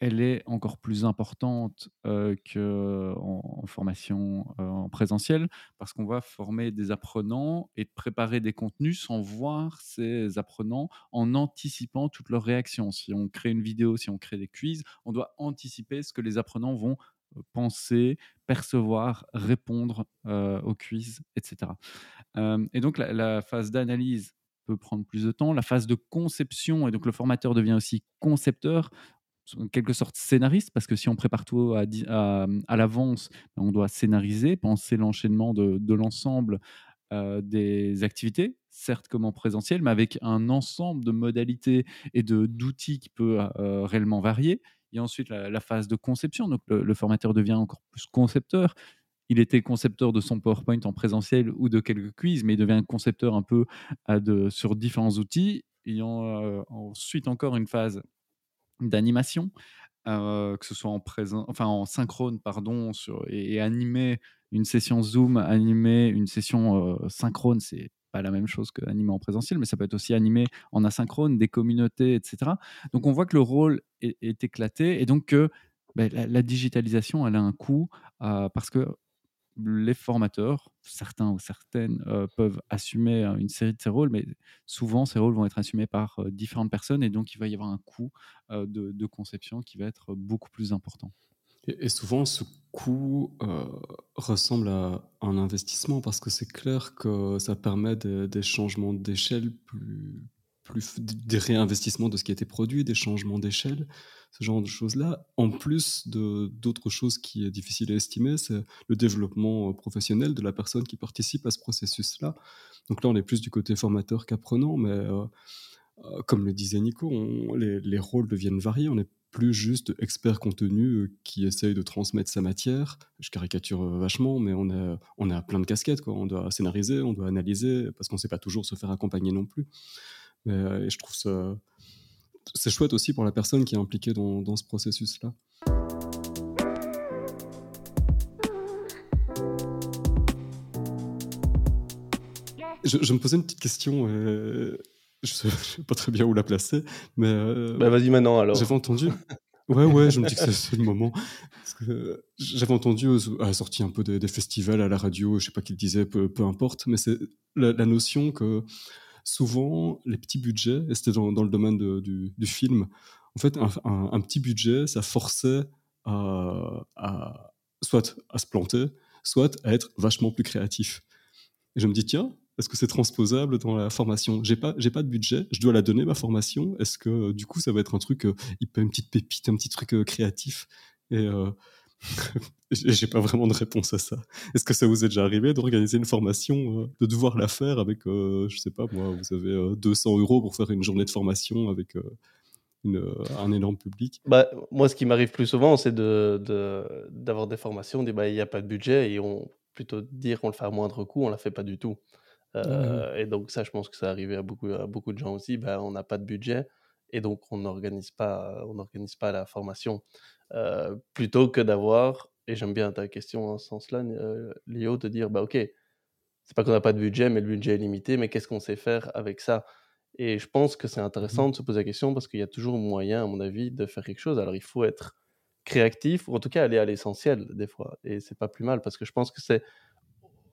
elle est encore plus importante euh, qu'en en formation en présentiel, parce qu'on va former des apprenants et préparer des contenus sans voir ces apprenants en anticipant toutes leurs réactions. Si on crée une vidéo, si on crée des quiz, on doit anticiper ce que les apprenants vont penser, percevoir, répondre aux quiz, etc. Et donc la phase d'analyse peut prendre plus de temps. La phase de conception, et donc le formateur devient aussi concepteur, en quelque sorte scénariste, parce que si on prépare tout à, l'avance, ben, on doit scénariser, penser l'enchaînement de, l'ensemble euh, des activités, certes comme en présentiel, mais avec un ensemble de modalités et d'outils qui peut euh, réellement varier. Il y a ensuite la, phase de conception, donc le formateur devient encore plus concepteur. Il était concepteur de son PowerPoint en présentiel ou de quelques quiz, mais il devient concepteur un peu euh, sur différents outils. Il y a euh, ensuite encore une phase d'animation, euh, que ce soit en présent, enfin en synchrone, pardon, et, animer une session Zoom, animer une session euh, synchrone, c'est pas la même chose que animer en présentiel, mais ça peut être aussi animé en asynchrone, des communautés, etc. Donc on voit que le rôle est, éclaté et donc que ben, la, la digitalisation, elle a un coût euh, parce que les formateurs, certains ou certaines, peuvent assumer une série de ces rôles, mais souvent ces rôles vont être assumés par différentes personnes et donc il va y avoir un coût de, de conception qui va être beaucoup plus important. Et, souvent, ce coût ressemble à un investissement parce que c'est clair que ça permet des changements d'échelle plus, plus des réinvestissements de ce qui a été produit, des changements d'échelle, ce genre de choses-là. En plus de d'autres choses qui est difficile à estimer, c'est le développement professionnel de la personne qui participe à ce processus-là. Donc là, on est plus du côté formateur qu'apprenant, mais euh, euh, comme le disait Nico, les, les, rôles deviennent variés. On n'est plus juste expert contenu euh, qui essaye de transmettre sa matière. Je caricature vachement, mais on a, on a plein de casquettes. Quoi. On doit scénariser, on doit analyser, parce qu'on ne sait pas toujours se faire accompagner non plus. Mais, et je trouve ça. C'est chouette aussi pour la personne qui est impliquée dans, dans ce processus-là. Je, me posais une petite question. Euh, je sais, sais pas très bien où la placer, mais. Euh, bah vas-y maintenant alors. J'avais entendu. Ouais, ouais, je me dis que c'est le moment. J'avais entendu à la sortie un peu des, festivals à la radio, je sais pas qui le disait, peu, peu importe, mais c'est la, la, notion que souvent, les petits budgets, et c'était dans, le domaine du, film, en fait, un, petit budget, ça forçait à, soit à se planter, soit à être vachement plus créatif. Et je me dis, tiens, est-ce que c'est transposable dans la formation? J'ai pas, j'ai pas de budget, je dois la donner ma formation. Est-ce que du coup, ça va être un truc, euh, une petite pépite, un petit truc euh, créatif? Euh, J'ai pas vraiment de réponse à ça. Est-ce que ça vous est déjà arrivé d'organiser une formation, euh, de devoir la faire avec, euh, je sais pas moi, vous avez 200 euh, euros pour faire une journée de formation avec une, un énorme public? Bah, Moi, ce qui m'arrive plus souvent, c'est d'avoir de, des formations, bah, il n'y a pas de budget et on plutôt dire qu'on le fait à moindre coût, on ne la fait pas du tout. Et donc ça, je pense que ça arrivé à beaucoup, à beaucoup de gens aussi. Bah, on n'a pas de budget et donc on n'organise pas, on n'organise pas la formation. Euh, plutôt que d'avoir, et j'aime bien ta question en ce sens-là, euh, Léo, de dire, bah ok, c'est pas qu'on n'a pas de budget, mais le budget est limité, mais qu'est-ce qu'on sait faire avec ça? Et je pense que c'est intéressant mmh de se poser la question parce qu'il y a toujours moyen, à mon avis, de faire quelque chose. Alors il faut être créatif, ou en tout cas aller à l'essentiel des fois. Et c'est pas plus mal parce que je pense que c'est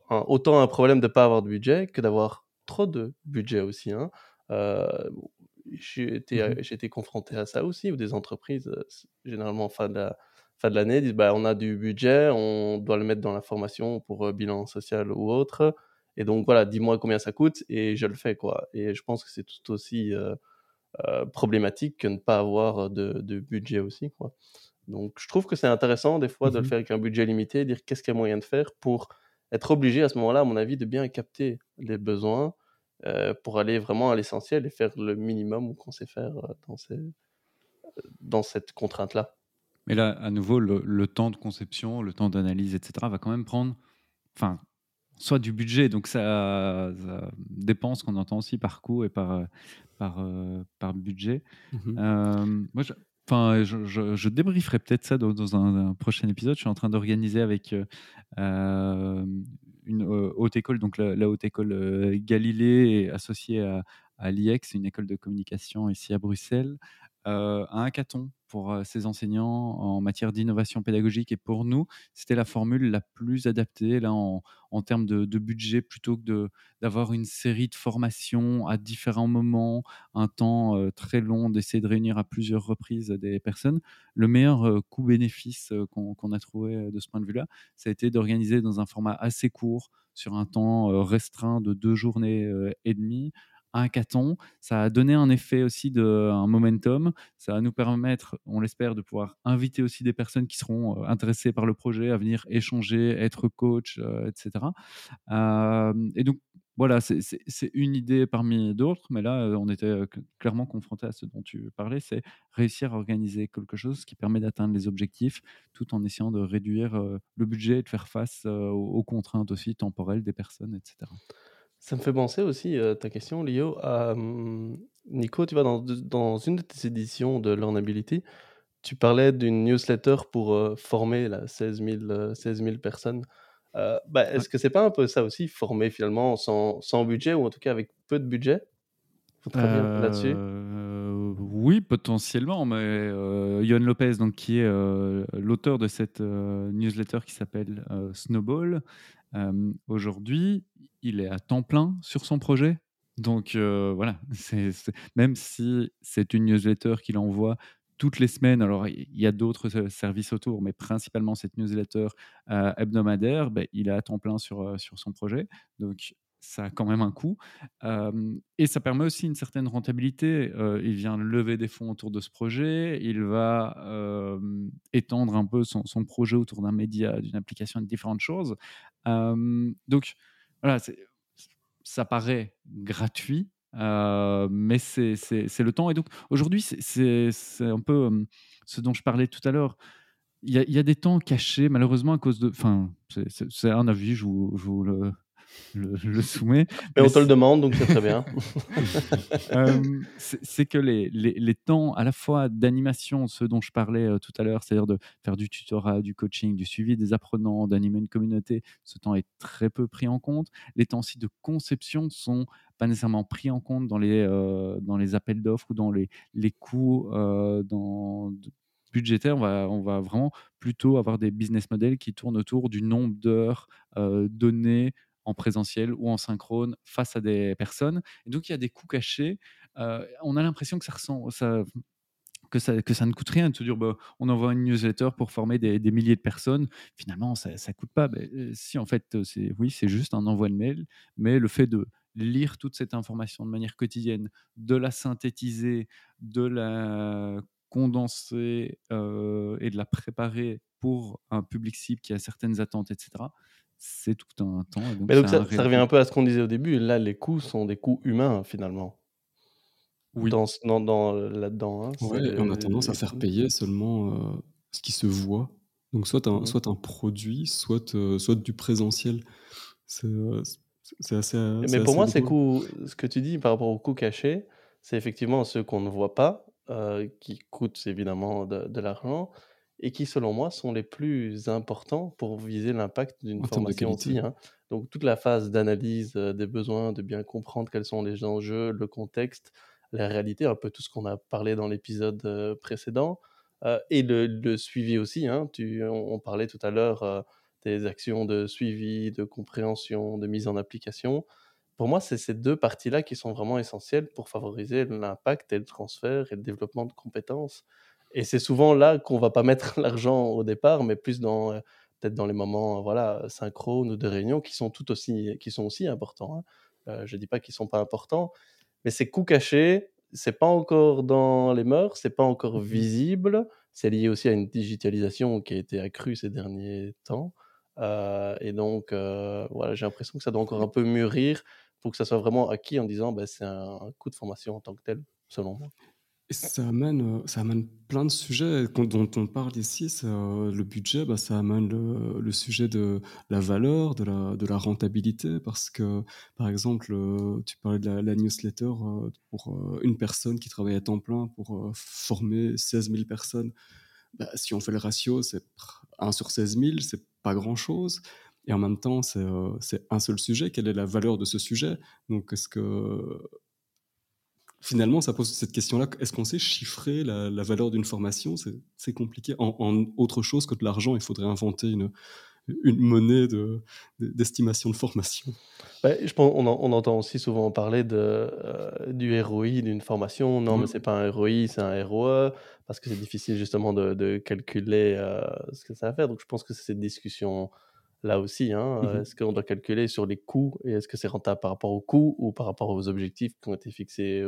autant un problème de ne pas avoir de budget que d'avoir trop de budget aussi. Hein. Euh, j'ai été, mmh été, confronté à ça aussi, où des entreprises, généralement fin de fin de l'année, disent bah, on a du budget, on doit le mettre dans la formation pour bilan social ou autre. Et donc voilà, dis-moi combien ça coûte et je le fais. quoi. Et je pense que c'est tout aussi problématique que ne pas avoir de, de, budget aussi. quoi. Donc je trouve que c'est intéressant des fois de le mmh faire avec un budget limité, dire qu'est-ce qu'il y a moyen de faire pour être obligé à ce moment-là, à mon avis, de bien capter les besoins euh, pour aller vraiment à l'essentiel et faire le minimum qu'on sait faire euh, dans, ces, dans cette contrainte-là. Mais là, à nouveau, le, temps de conception, le temps d'analyse, etc., va quand même prendre, enfin, soit du budget, donc ça, ça dépend ce qu'on entend aussi par coût et par, par, par budget. Mmh moi, je, Enfin, je, je, débrieferai peut-être ça dans, un, prochain épisode. Je suis en train d'organiser avec euh, une haute école, donc la, haute école Galilée, associée à, à l'IEX, une école de communication ici à Bruxelles, un hackathon pour ses enseignants en matière d'innovation pédagogique. Et pour nous, c'était la formule la plus adaptée là, en, en termes de, budget, plutôt que d'avoir une série de formations à différents moments, un temps très long, d'essayer de réunir à plusieurs reprises des personnes. Le meilleur coût-bénéfice qu'on a trouvé de ce point de vue-là, ça a été d'organiser dans un format assez court, sur un temps restreint de deux journées et demie, un hackathon. Ça a donné un effet aussi de un momentum. Ça va nous permettre, on l'espère, de pouvoir inviter aussi des personnes qui seront euh, intéressées par le projet à venir échanger, être coach, euh, etc. et donc, voilà, c'est une idée parmi d'autres, mais là, on était clairement confronté à ce dont tu parlais, c'est réussir à organiser quelque chose qui permet d'atteindre les objectifs tout en essayant de réduire le budget et de faire face aux contraintes aussi temporelles des personnes, etc. Ça me fait penser aussi, euh, ta question, Lio, à hum, Nico, tu vois, dans, dans une de tes éditions de Learnability, tu parlais d'une newsletter pour euh, former là, 16, 000, personnes. Euh, bah, est-ce que c'est pas un peu ça aussi, former finalement sans, sans budget ou en tout cas avec peu de budget? Là-dessus. Oui, potentiellement, mais euh, Yohan Lopez, donc, qui est euh, l'auteur de cette euh, newsletter qui s'appelle Snowball, aujourd'hui, il est à temps plein sur son projet? Donc voilà, c'est, même si c'est une newsletter qu'il envoie toutes les semaines, alors il y a d'autres services autour, mais principalement cette newsletter hebdomadaire, ben, il est à temps plein sur, sur son projet. Donc ça a quand même un coût. et ça permet aussi une certaine rentabilité. il vient lever des fonds autour de ce projet, il va étendre un peu son, projet autour d'un média, d'une application, de différentes choses. donc voilà, ça paraît gratuit, mais c'est le temps. Et donc aujourd'hui, c'est un peu ce dont je parlais tout à l'heure. Il y, a des temps cachés, malheureusement, à cause de. Enfin, c'est un avis, je vous, je vous le, le, soumet. Mais, on te le demande, donc c'est très bien. Euh, c'est que les, les, temps à la fois d'animation, ce dont je parlais euh, tout à l'heure, c'est-à-dire de faire du tutorat, du coaching, du suivi des apprenants, d'animer une communauté, ce temps est très peu pris en compte. Les temps aussi de conception sont pas nécessairement pris en compte dans les, euh, dans les appels d'offres ou dans les, les coûts dans, budgétaires. On va, on va vraiment plutôt avoir des business models qui tournent autour du nombre d'heures données en présentiel ou en synchrone face à des personnes. Et donc, il y a des coûts cachés. Euh, on a l'impression que ça ressent, que ça, que ça ne coûte rien de se dire bah, on envoie une newsletter pour former des, milliers de personnes. Finalement, ça ne coûte pas. Euh, si, en fait, c'est, oui, c'est juste un envoi de mail, mais le fait de lire toute cette information de manière quotidienne, de la synthétiser, de la condenser euh, et de la préparer pour un public cible qui a certaines attentes, etc c'est tout un temps. Mais donc ça, revient un peu à ce qu'on disait au début. Là, les coûts sont des coûts humains finalement. Oui. Dans, dans, là-dedans. Hein, on a tendance à faire payer seulement euh, ce qui se voit. Donc soit un, mmh soit un produit, soit, euh, soit du présentiel. C'est, euh, assez. Mais pour moi, c'est ce que tu dis par rapport aux coûts cachés, c'est effectivement ceux qu'on ne voit pas, qui coûtent évidemment de l'argent et qui, selon moi, sont les plus importants pour viser l'impact d'une formation aussi. Hein. Donc, toute la phase d'analyse des besoins, de bien comprendre quels sont les enjeux, le contexte, la réalité, un peu tout ce qu'on a parlé dans l'épisode précédent, et le, suivi aussi. Hein. Tu, on, parlait tout à l'heure des actions de suivi, de compréhension, de mise en application. Pour moi, c'est ces deux parties-là qui sont vraiment essentielles pour favoriser l'impact et le transfert et le développement de compétences. Et c'est souvent là qu'on va pas mettre l'argent au départ, mais plus dans euh, peut-être dans les moments voilà synchrones ou de réunion qui sont tout aussi qui sont aussi importants. Hein. Euh, je dis pas qu'ils sont pas importants, mais ces coûts cachés, c'est pas encore dans les mœurs, c'est pas encore mmh visible. C'est lié aussi à une digitalisation qui a été accrue ces derniers temps. Euh, et donc, euh, voilà, j'ai l'impression que ça doit encore un peu mûrir pour que ça soit vraiment acquis en disant bah, c'est un, un coût de formation en tant que tel, selon moi. Ça amène, ça amène plein de sujets dont on parle ici. le budget, bah, ça amène le, sujet de la valeur, de la, rentabilité, parce que, par exemple, tu parlais de la, newsletter pour une personne qui travaille à temps plein pour former 16 000 personnes. Bah, si on fait le ratio, c'est 1 sur 16 000, c'est pas grand-chose. Et en même temps, c'est un seul sujet. Quelle est la valeur de ce sujet? Donc, est-ce que finalement, ça pose cette question-là. Est-ce qu'on sait chiffrer la, valeur d'une formation? C'est compliqué. En, autre chose que de l'argent, il faudrait inventer une, une monnaie d'estimation de, formation. je pense, on, entend aussi souvent parler de, euh, du ROI d'une formation. Non, mais mais c'est pas un ROI, c'est un ROE, parce que c'est difficile justement de, calculer euh, ce que ça va faire. Donc je pense que c'est cette discussion là aussi. Hein, mmh est-ce qu'on doit calculer sur les coûts et est-ce que c'est rentable par rapport aux coûts ou par rapport aux objectifs qui ont été fixés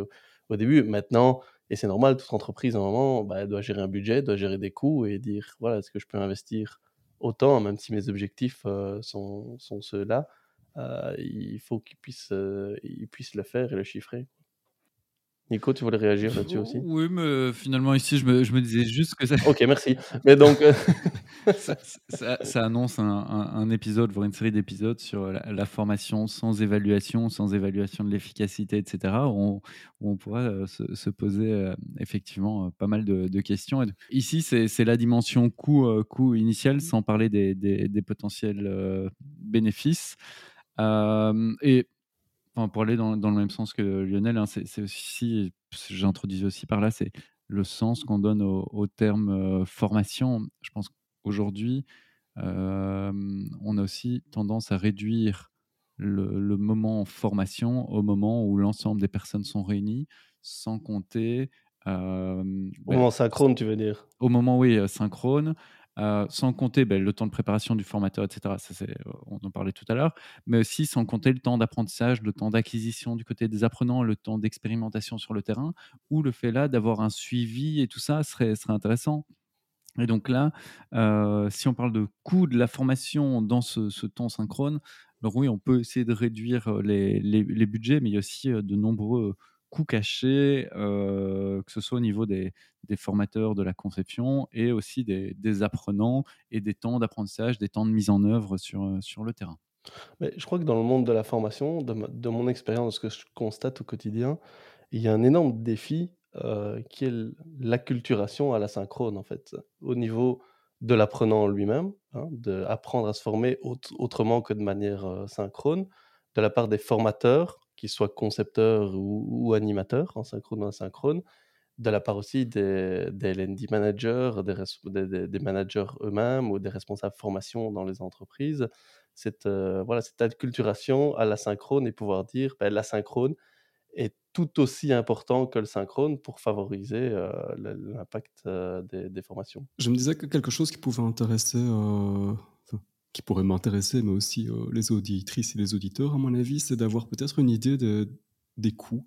au, début? Maintenant, et c'est normal, toute entreprise, à un moment, bah, doit gérer un budget, doit gérer des coûts et dire voilà, est-ce que je peux investir autant, même si mes objectifs sont, sont ceux-là Il faut qu'ils puissent, puissent le faire et le chiffrer. Nico, tu voulais réagir là-dessus aussi Oui, mais finalement, ici, je me, je me disais juste que ça. ok, merci. Mais donc. Euh, ça, annonce un, un, épisode, voire une série d'épisodes sur la, formation sans évaluation, sans évaluation de l'efficacité, etc., où on, pourra euh, se, poser euh, effectivement pas mal de, questions. Ici, c'est la dimension coût, coût initial, sans parler des, des, des potentiels bénéfices. et pour aller dans, dans, le même sens que Lionel, hein, c'est aussi, j'introduis aussi par là, c'est le sens qu'on donne au, terme formation. Je pense qu'aujourd'hui, on a aussi tendance à réduire le, moment formation au moment où l'ensemble des personnes sont réunies, sans compter. au moment synchrone, tu veux dire? Au moment, oui, synchrone. Sans compter ben, le temps de préparation du formateur, etc. Ça, on en parlait tout à l'heure, mais aussi sans compter le temps d'apprentissage, le temps d'acquisition du côté des apprenants, le temps d'expérimentation sur le terrain, ou le fait là d'avoir un suivi et tout ça serait, serait intéressant. Et donc là, si on parle de coût de la formation dans ce, temps synchrone, alors oui, on peut essayer de réduire les, les, budgets, mais il y a aussi de nombreux coûts cachés, que ce soit au niveau des, formateurs de la conception et aussi des, apprenants et des temps d'apprentissage, des temps de mise en œuvre sur, sur le terrain. Mais je crois que dans le monde de la formation, de, mon expérience, ce que je constate au quotidien, il y a un énorme défi qui est l'acculturation à la synchrone, en fait, au niveau de l'apprenant lui-même, hein, d'apprendre à se former autrement que de manière synchrone, de la part des formateurs, qu'ils soient concepteurs ou, animateurs, en synchrone ou asynchrone, de la part aussi des, des LND managers, des, des, managers eux-mêmes ou des responsables formation dans les entreprises, cette, euh, voilà, cette acculturation à la synchrone et pouvoir dire, ben, la synchrone est tout aussi important que le synchrone pour favoriser euh, l'impact euh, des, formations. Je me disais que quelque chose qui pouvait intéresser, qui pourrait m'intéresser, mais aussi les auditrices et les auditeurs, à mon avis, c'est d'avoir peut-être une idée des coûts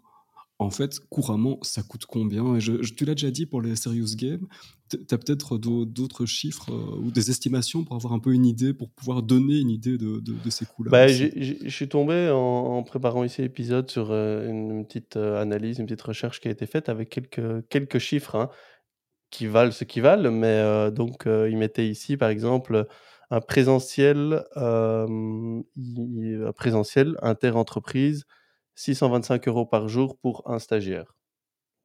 en fait, couramment, ça coûte combien? Je, Tu l'as déjà dit pour les serious games. Tu as peut-être d'autres chiffres euh, ou des estimations pour avoir un peu une idée, pour pouvoir donner une idée de, ces coûts-là bah, Je suis tombé en, préparant ici l'épisode sur euh, une, petite euh, analyse, une petite recherche qui a été faite avec quelques, quelques chiffres hein, qui valent ce qui valent. Mais donc, il mettait ici, par exemple, un présentiel, un présentiel inter-entreprise 625 euros par jour pour un stagiaire.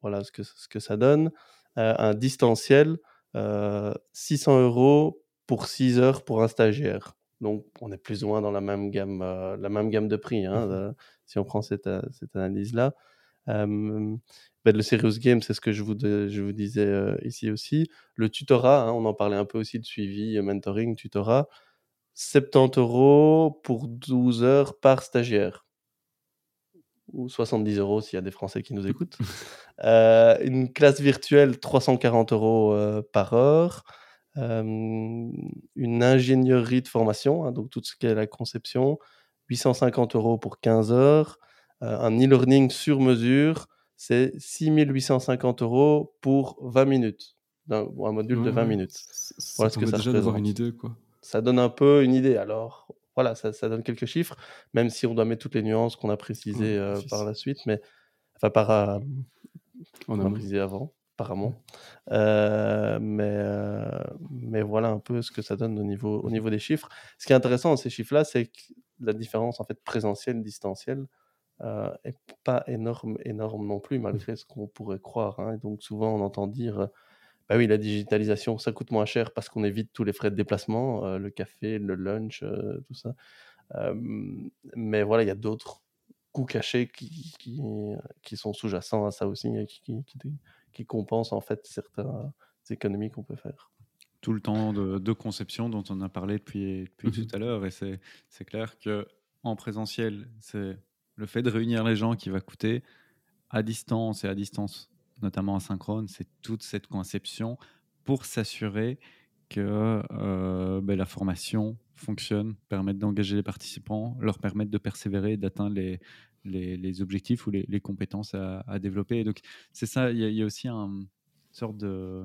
Voilà ce que, ce que ça donne. Euh, un distanciel, 600 euh, euros pour 6 heures pour un stagiaire. Donc, on est plus ou moins dans la même gamme, euh, la même gamme de prix, hein, mmh si on prend cette, cette analyse-là. Ben, le Serious Game, c'est ce que je vous, je vous disais ici aussi. Le tutorat, hein, on en parlait un peu aussi de suivi, mentoring, tutorat. 70 euros pour 12 heures par stagiaire ou 70 euros s'il y a des Français qui nous écoutent. Euh, une classe virtuelle, 340 euros euh, par heure. Euh, une ingénierie de formation, hein, donc tout ce qui est la conception, 850 euros pour 15 heures. Un e-learning sur mesure, c'est 6850 euros pour 20 minutes. Un, un module de 20 minutes. Ça, ce que ça déjà d'avoir une idée, quoi. Ça donne un peu une idée. Alors, voilà, ça, donne quelques chiffres, même si on doit mettre toutes les nuances qu'on a précisées euh, par la suite, mais enfin par euh, on a précisé avant, apparemment. Euh, mais, mais voilà un peu ce que ça donne au niveau, au niveau des chiffres. Ce qui est intéressant dans ces chiffres-là, c'est la différence en fait présentielle distancielle est pas énorme, énorme non plus, malgré ce qu'on pourrait croire. Hein. Et donc souvent on entend dire bah oui, la digitalisation, ça coûte moins cher parce qu'on évite tous les frais de déplacement, euh, le café, le lunch, euh, tout ça. mais voilà, il y a d'autres coûts cachés qui, qui, sont sous-jacents à ça aussi, qui, qui, compensent en fait certaines économies qu'on peut faire. Tout le temps de, conception dont on a parlé depuis, depuis mmh tout à l'heure, et c'est clair que en présentiel, c'est le fait de réunir les gens qui va coûter à distance et à distance notamment en synchrone, c'est toute cette conception pour s'assurer que euh, ben, la formation fonctionne, permette d'engager les participants, leur permettre de persévérer, d'atteindre les, les, objectifs ou les, compétences à, développer. donc, c'est ça, il y, a aussi une sorte de,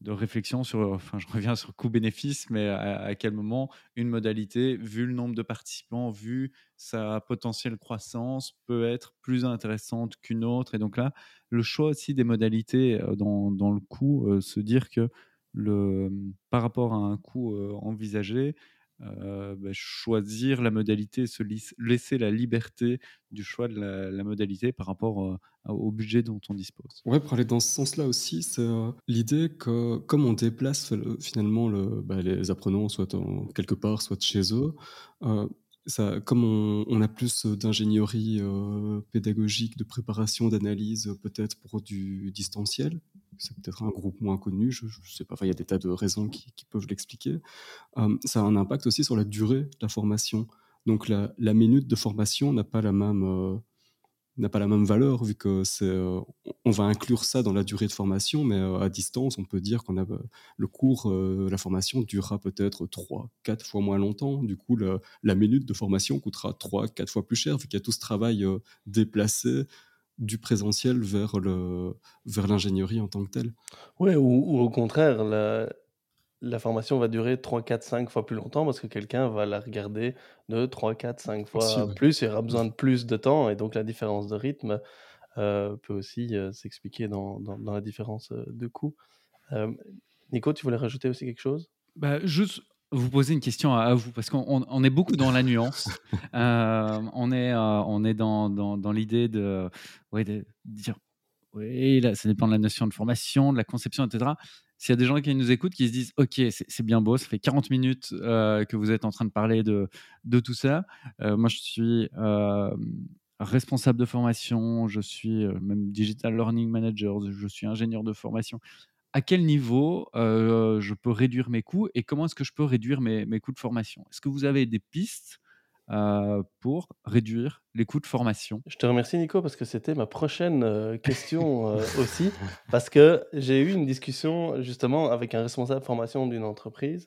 de réflexion sur, enfin, je reviens sur coût-bénéfice, mais à, quel moment une modalité, vu le nombre de participants, vu sa potentielle croissance, peut être plus intéressante qu'une autre. Et donc là, le choix aussi des modalités euh, dans, dans le coût, euh, se dire que le, par rapport à un coût euh, envisagé, euh, bah, choisir la modalité, se laisser la liberté du choix de la, modalité par rapport euh, au budget dont on dispose. Ouais, pour aller dans ce sens-là aussi, c'est euh, l'idée que comme on déplace finalement le, bah, les apprenants soit en, quelque part, soit chez eux, comme on, a plus d'ingénierie pédagogique, de préparation, d'analyse, peut-être pour du distanciel, c'est peut-être un groupe moins connu, je ne sais pas, il y a des tas de raisons qui, peuvent l'expliquer. ça a un impact aussi sur la durée de la formation. Donc la minute de formation n'a pas la même n'a pas la même valeur vu que c'est euh, on va inclure ça dans la durée de formation mais euh, à distance on peut dire qu'on a euh, le cours la formation durera peut-être 3 4 fois moins longtemps du coup la minute de formation coûtera 3 4 fois plus cher vu qu'il y a tout ce travail déplacé du présentiel vers le vers l'ingénierie en tant que telle. Ouais ou, au contraire la formation va durer 3, 4, 5 fois plus longtemps parce que quelqu'un va la regarder de 3, 4, 5 fois plus et aura besoin de plus de temps et donc la différence de rythme, euh, peut aussi, euh, s'expliquer dans dans la différence, euh, de coût. Nico, tu voulais rajouter aussi quelque chose? Bah, juste vous poser une question à vous parce qu'on est beaucoup dans la nuance. on est, on est dans dans l'idée de de dire: «Oui, là, ça dépend de la notion de formation, de la conception etc. S'il y a des gens qui nous écoutent, qui se disent Ok, c'est bien beau, ça fait 40 minutes que vous êtes en train de parler de, tout ça. Moi, je suis responsable de formation, je suis même digital learning manager, je suis ingénieur de formation. À quel niveau je peux réduire mes coûts et comment est-ce que je peux réduire mes coûts de formation? Est-ce que vous avez des pistes euh, pour réduire les coûts de formation. Je te remercie Nico parce que c'était ma prochaine euh, question euh, aussi parce que j'ai eu une discussion justement avec un responsable formation d'une entreprise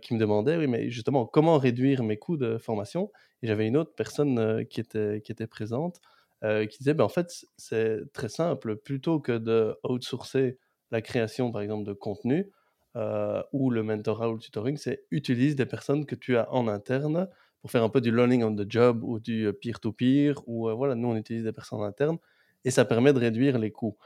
qui me demandait oui mais justement comment réduire mes coûts de formation? Et j'avais une autre personne qui était qui était présente qui disait ben en fait c'est très simple plutôt que de outsourcer la création par exemple de contenu ou le mentorat ou le tutoring c'est utilise des personnes que tu as en interne pour faire un peu du learning on the job ou du peer-to-peer, ou euh, voilà, nous on utilise des personnes internes, et ça permet de réduire les coûts.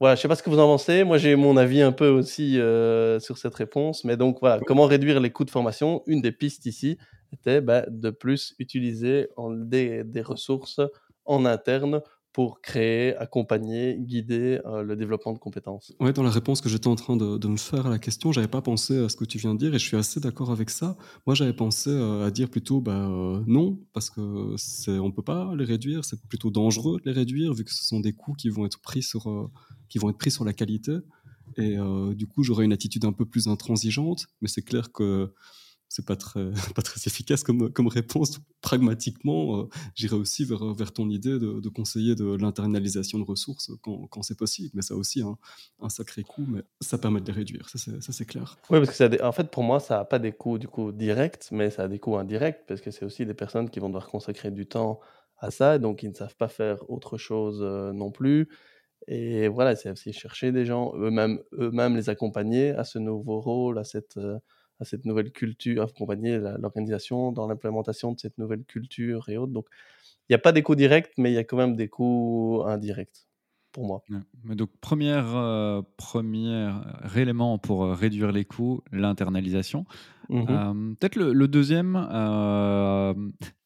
Voilà, je sais pas ce que vous en pensez, moi j'ai mon avis un peu aussi euh, sur cette réponse, mais donc voilà, comment réduire les coûts de formation? Une des pistes ici était bah, de plus utiliser des, des ressources en interne pour créer, accompagner, guider euh, le développement de compétences. Ouais, dans la réponse que j'étais en train de, me faire à la question, j'avais pas pensé à ce que tu viens de dire et je suis assez d'accord avec ça. Moi, j'avais pensé euh, à dire plutôt bah, euh, non, parce que c'est, on peut pas les réduire, c'est plutôt dangereux de les réduire vu que ce sont des coûts qui vont être pris sur, qui vont être pris sur la qualité. Et du coup, j'aurais une attitude un peu plus intransigeante, mais c'est clair que c'est pas très, pas très efficace comme, comme réponse. Pragmatiquement, euh, j'irais aussi vers, vers ton idée de, conseiller de l'internalisation de ressources quand, quand c'est possible. Mais ça a aussi un, un, sacré coût, mais ça permet de les réduire, ça c'est clair. Oui, parce que en fait, pour moi, ça n'a pas des coûts du coup directs, mais ça a des coûts indirects, parce que c'est aussi des personnes qui vont devoir consacrer du temps à ça, donc ils ne savent pas faire autre chose euh, non plus. Et voilà, c'est aussi chercher des gens, eux-mêmes eux, les accompagner à ce nouveau rôle, à cette... Euh, à cette nouvelle culture, accompagner l'organisation dans l'implémentation de cette nouvelle culture et autres. Donc, il n'y a pas des coûts directs, mais il y a quand même des coûts indirects pour moi. Donc, première, euh, premier élément pour euh, réduire les coûts, l'internalisation. Mmh euh, peut-être le, deuxième,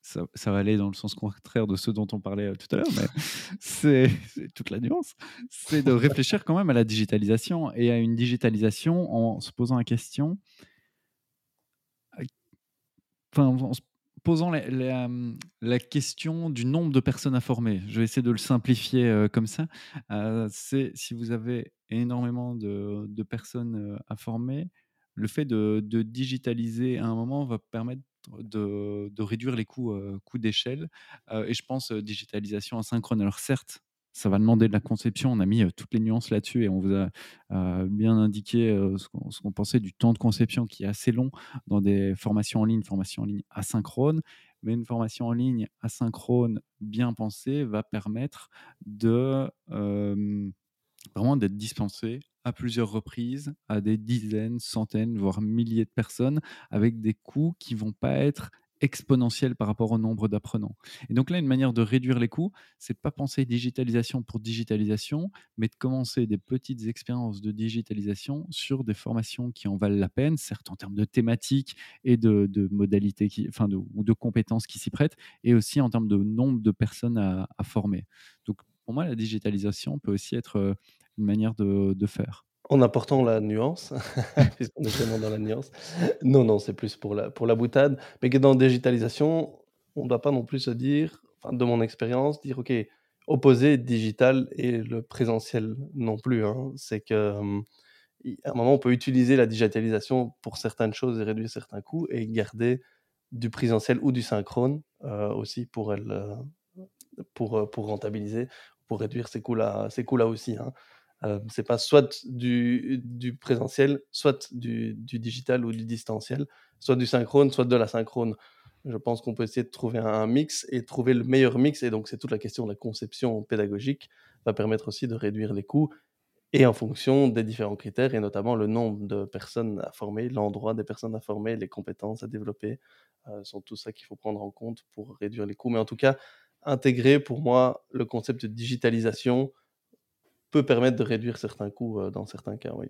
ça, ça, va aller dans le sens contraire de ce dont on parlait tout à l'heure, mais c'est toute la nuance, c'est de réfléchir quand même à la digitalisation et à une digitalisation en se posant la question en se posant la, question du nombre de personnes à former, je vais essayer de le simplifier euh, comme ça. Euh, c'est si vous avez énormément de, personnes euh, à former, le fait de, digitaliser à un moment va permettre de, réduire les coûts, d'échelle. et je pense digitalisation asynchrone. Alors certes, ça va demander de la conception. On a mis toutes les nuances là-dessus et on vous a bien indiqué ce qu'on pensait du temps de conception qui est assez long dans des formations en ligne, formations en ligne asynchrone. Mais une formation en ligne asynchrone bien pensée va permettre de vraiment d'être dispensée à plusieurs reprises à des dizaines, centaines, voire milliers de personnes avec des coûts qui vont pas être exponentielle par rapport au nombre d'apprenants. Et donc là, une manière de réduire les coûts, c'est de pas penser digitalisation pour digitalisation, mais de commencer des petites expériences de digitalisation sur des formations qui en valent la peine, certes en termes de thématiques et de, modalités, qui, enfin ou de compétences qui s'y prêtent, et aussi en termes de nombre de personnes à, former. Donc pour moi, la digitalisation peut aussi être euh, une manière de faire. En apportant la nuance, puisqu'on est vraiment dans la nuance. Non, non, c'est plus pour la, pour la boutade. Mais que dans la digitalisation, on ne doit pas non plus se dire, de mon expérience, dire, OK, opposer digital et le présentiel non plus. Hein. C'est que à un moment, on peut utiliser la digitalisation pour certaines choses et réduire certains coûts et garder du présentiel ou du synchrone aussi pour, elle, pour, pour rentabiliser, pour réduire ces coûts-là coûts aussi. Hein. Euh, c'est pas soit du, présentiel, soit du, du, digital ou du distanciel, soit du synchrone, soit de la synchrone. Je pense qu'on peut essayer de trouver un mix et trouver le meilleur mix. Et donc, c'est toute la question de la conception pédagogique va permettre aussi de réduire les coûts et en fonction des différents critères et notamment le nombre de personnes à former, l'endroit des personnes à former, les compétences à développer, euh, sont tout ça qu'il faut prendre en compte pour réduire les coûts. Mais en tout cas, intégrer pour moi le concept de digitalisation peut permettre de réduire certains coûts euh, dans certains cas, oui.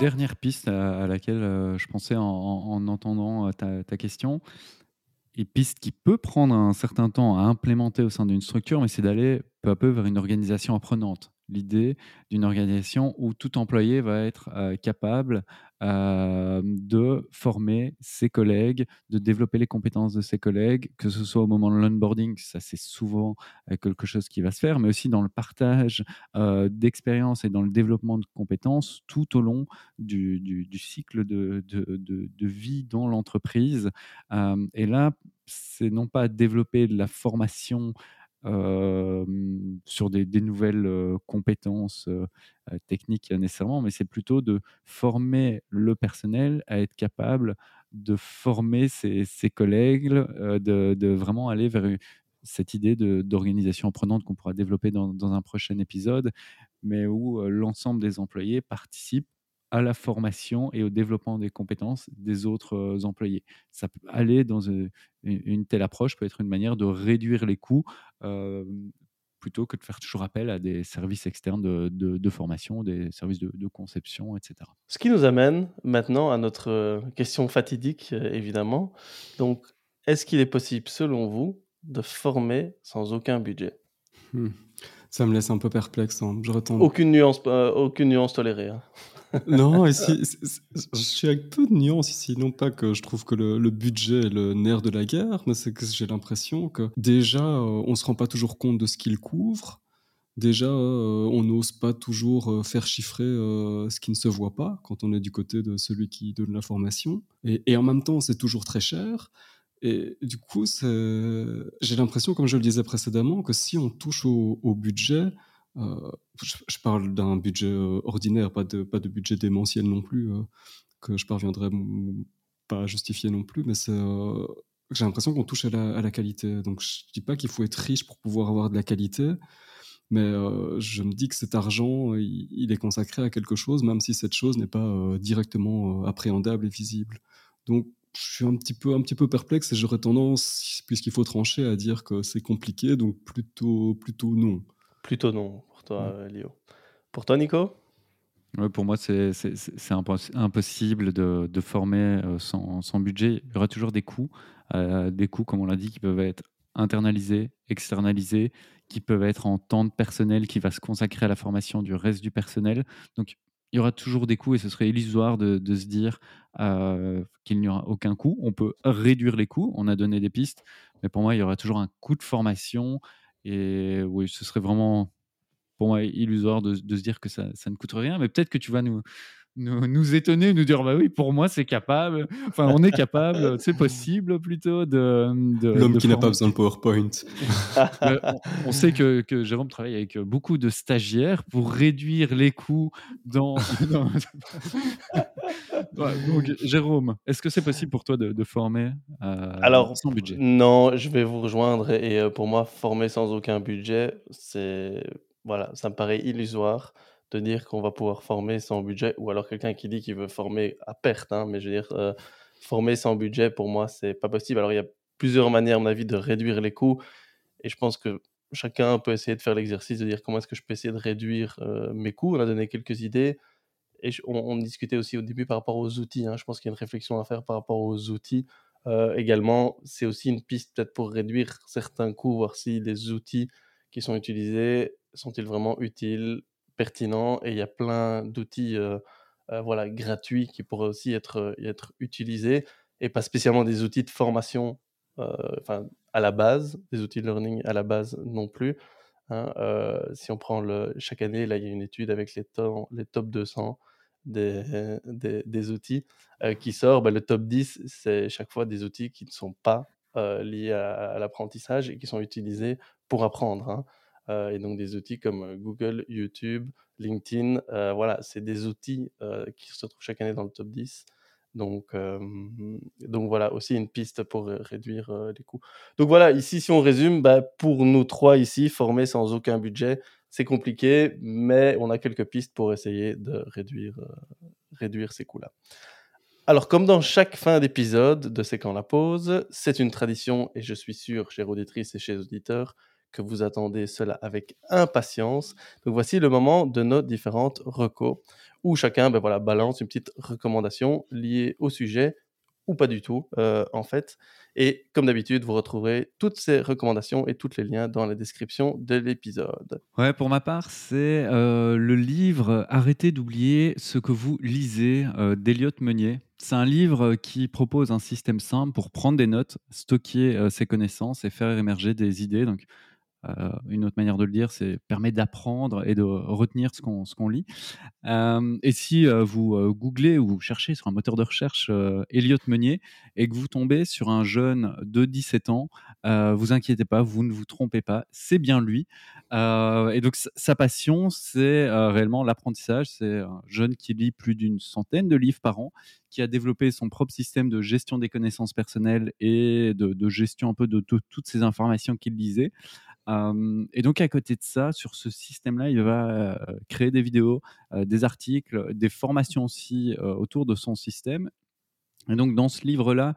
Dernière piste à, laquelle euh, je pensais en, entendant euh, ta, ta, question, et piste qui peut prendre un certain temps à implémenter au sein d'une structure, mais c'est d'aller peu à peu vers une organisation apprenante l'idée d'une organisation où tout employé va être capable de former ses collègues, de développer les compétences de ses collègues, que ce soit au moment de l'onboarding, ça c'est souvent quelque chose qui va se faire, mais aussi dans le partage d'expériences et dans le développement de compétences tout au long du, cycle de, de, vie dans l'entreprise. et là, c'est non pas développer de la formation sur des, nouvelles compétences techniques nécessairement, mais c'est plutôt de former le personnel à être capable de former ses, collègues, de, vraiment aller vers cette idée d'organisation apprenante qu'on pourra développer dans, dans, un prochain épisode, mais où l'ensemble des employés participent à la formation et au développement des compétences des autres employés. Ça peut aller dans une, telle approche peut être une manière de réduire les coûts plutôt que de faire toujours appel à des services externes de, formation, des services de, conception, etc. Ce qui nous amène maintenant à notre question fatidique, évidemment. Donc, est-ce qu'il est possible, selon vous, de former sans aucun budget? Hmm. Ça me laisse un peu perplexe. Hein. Je aucune, nuance, aucune nuance tolérée. Hein non, je suis avec peu de nuances ici. Non pas que je trouve que le, budget est le nerf de la guerre, mais c'est que j'ai l'impression que déjà, euh, on ne se rend pas toujours compte de ce qu'il couvre. Déjà, euh, on n'ose pas toujours euh, faire chiffrer ce qui ne se voit pas quand on est du côté de celui qui donne l'information. Et, en même temps, c'est toujours très cher. Et du coup, j'ai l'impression, comme je le disais précédemment, que si on touche au budget, euh, je, parle d'un budget euh, ordinaire, pas de, budget démentiel non plus, euh, que je parviendrai pas à justifier non plus, mais j'ai l'impression qu'on touche à la, qualité. Donc je dis pas qu'il faut être riche pour pouvoir avoir de la qualité, mais je me dis que cet argent, il, est consacré à quelque chose, même si cette chose n'est pas directement appréhendable et visible. Donc je suis un petit peu, perplexe et j'aurais tendance, puisqu'il faut trancher, à dire que c'est compliqué, donc plutôt non. Plutôt non pour toi, euh, Léo. Pour toi, Nico? Pour moi, c'est impossible de, de former euh, sans, sans, budget. Il y aura toujours des coûts, euh, des coûts, comme on l'a dit, qui peuvent être internalisés, externalisés, qui peuvent être en temps de personnel qui va se consacrer à la formation du reste du personnel. Donc, il y aura toujours des coûts et ce serait illusoire de, de se dire qu'il n'y aura aucun coût. On peut réduire les coûts, on a donné des pistes, mais pour moi, il y aura toujours un coût de formation et oui, ce serait vraiment pour moi illusoire de, se dire que ça, ne coûte rien. Mais peut-être que tu vas nous, nous, nous, étonner, nous dire bah oui, pour moi c'est capable. Enfin, on est capable, c'est possible plutôt de. de L'homme qui n'a pas besoin de PowerPoint. on, sait que, que, Jérôme travaille avec beaucoup de stagiaires pour réduire les coûts dans. donc, Jérôme, est-ce que c'est possible pour toi de, de former euh, Alors, sans budget? Non, je vais vous rejoindre et euh, pour moi, former sans aucun budget, c'est voilà, ça me paraît illusoire de dire qu'on va pouvoir former sans budget, ou alors quelqu'un qui dit qu'il veut former à perte, hein, mais je veux dire, euh, former sans budget, pour moi, c'est pas possible. Alors, il y a plusieurs manières, à mon avis, de réduire les coûts, et je pense que chacun peut essayer de faire l'exercice de dire comment est-ce que je peux essayer de réduire euh, mes coûts. On a donné quelques idées, et on, discutait aussi au début par rapport aux outils. Hein. Je pense qu'il y a une réflexion à faire par rapport aux outils. Euh, également, c'est aussi une piste peut-être pour réduire certains coûts, voir si les outils qui sont utilisés sont-ils vraiment utiles pertinent et il y a plein d'outils voilà, gratuits qui pourraient aussi être, être utilisés. et pas spécialement des outils de formation enfin, à la base, des outils de learning à la base non plus. Hein, si on prend le, chaque année, là, il y a une étude avec les, les top 200 des, des, outils qui sort. Bah, le top 10, c'est chaque fois des outils qui ne sont pas liés à, l'apprentissage et qui sont utilisés pour apprendre. Hein. Et donc des outils comme Google, YouTube, LinkedIn, voilà, c'est des outils qui se retrouvent chaque année dans le top 10 donc, donc voilà, aussi une piste pour réduire les coûts. Donc voilà, ici, si on résume, bah, pour nous trois ici, formés sans aucun budget, c'est compliqué, mais on a quelques pistes pour essayer de réduire, réduire ces coûts-là. Alors, comme dans chaque fin d'épisode de C'est quand la pause, c'est une tradition, et je suis sûr, chers auditrices et chers auditeurs, que vous attendez cela avec impatience. Donc voici le moment de nos différentes recos où chacun ben voilà, balance une petite recommandation liée au sujet ou pas du tout, euh, en fait. Et comme d'habitude, vous retrouverez toutes ces recommandations et tous les liens dans la description de l'épisode. Ouais, pour ma part, c'est euh, le livre Arrêtez d'oublier ce que vous lisez euh, d'Eliott Meunier. C'est un livre qui propose un système simple pour prendre des notes, stocker ses connaissances et faire émerger des idées. Donc, euh, une autre manière de le dire, c'est permet d'apprendre et de retenir ce qu'on lit. Euh, et si euh, vous googlez ou vous cherchez sur un moteur de recherche Elliot Meunier et que vous tombez sur un jeune de 17 ans, vous inquiétez pas, vous ne vous trompez pas, c'est bien lui. et donc sa passion, c'est réellement l'apprentissage. C'est un jeune qui lit plus d'une centaine de livres par an, qui a développé son propre système de gestion des connaissances personnelles et de, gestion un peu de toutes ces informations qu'il lisait et donc à côté de ça, sur ce système-là, il va créer des vidéos, des articles, des formations aussi autour de son système. Et donc dans ce livre-là,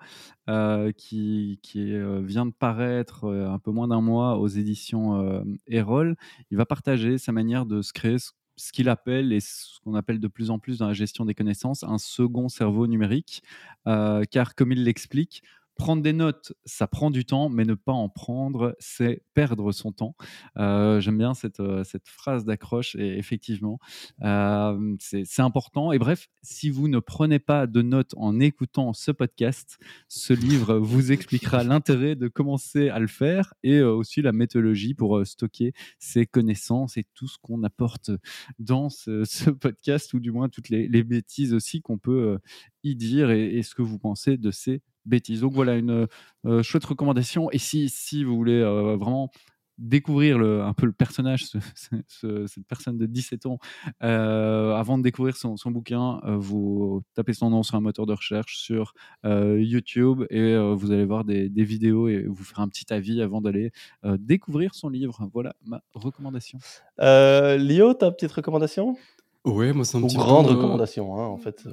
qui, vient de paraître un peu moins d'un mois aux éditions Erol, il va partager sa manière de se créer ce qu'il appelle et ce qu'on appelle de plus en plus dans la gestion des connaissances un second cerveau numérique, car comme il l'explique, Prendre des notes, ça prend du temps, mais ne pas en prendre, c'est perdre son temps. Euh, j'aime bien cette, euh, cette phrase d'accroche et effectivement, euh, c'est important. Et bref, si vous ne prenez pas de notes en écoutant ce podcast, ce livre vous expliquera l'intérêt de commencer à le faire et aussi la méthodologie pour stocker ses connaissances et tout ce qu'on apporte dans ce, podcast, ou du moins toutes les, bêtises aussi qu'on peut y dire et, et ce que vous pensez de ces bêtises. Donc voilà, une euh, chouette recommandation. Et si, si vous voulez euh, vraiment découvrir le, un peu le personnage, cette personne de 17 ans, euh, avant de découvrir son, son bouquin, vous tapez son nom sur un moteur de recherche sur YouTube et vous allez voir des, des, vidéos et vous faire un petit avis avant d'aller découvrir son livre. Voilà ma recommandation. Lio, ta petite recommandation? Oui, moi c'est un Ou petit grande recommandation, hein, en fait.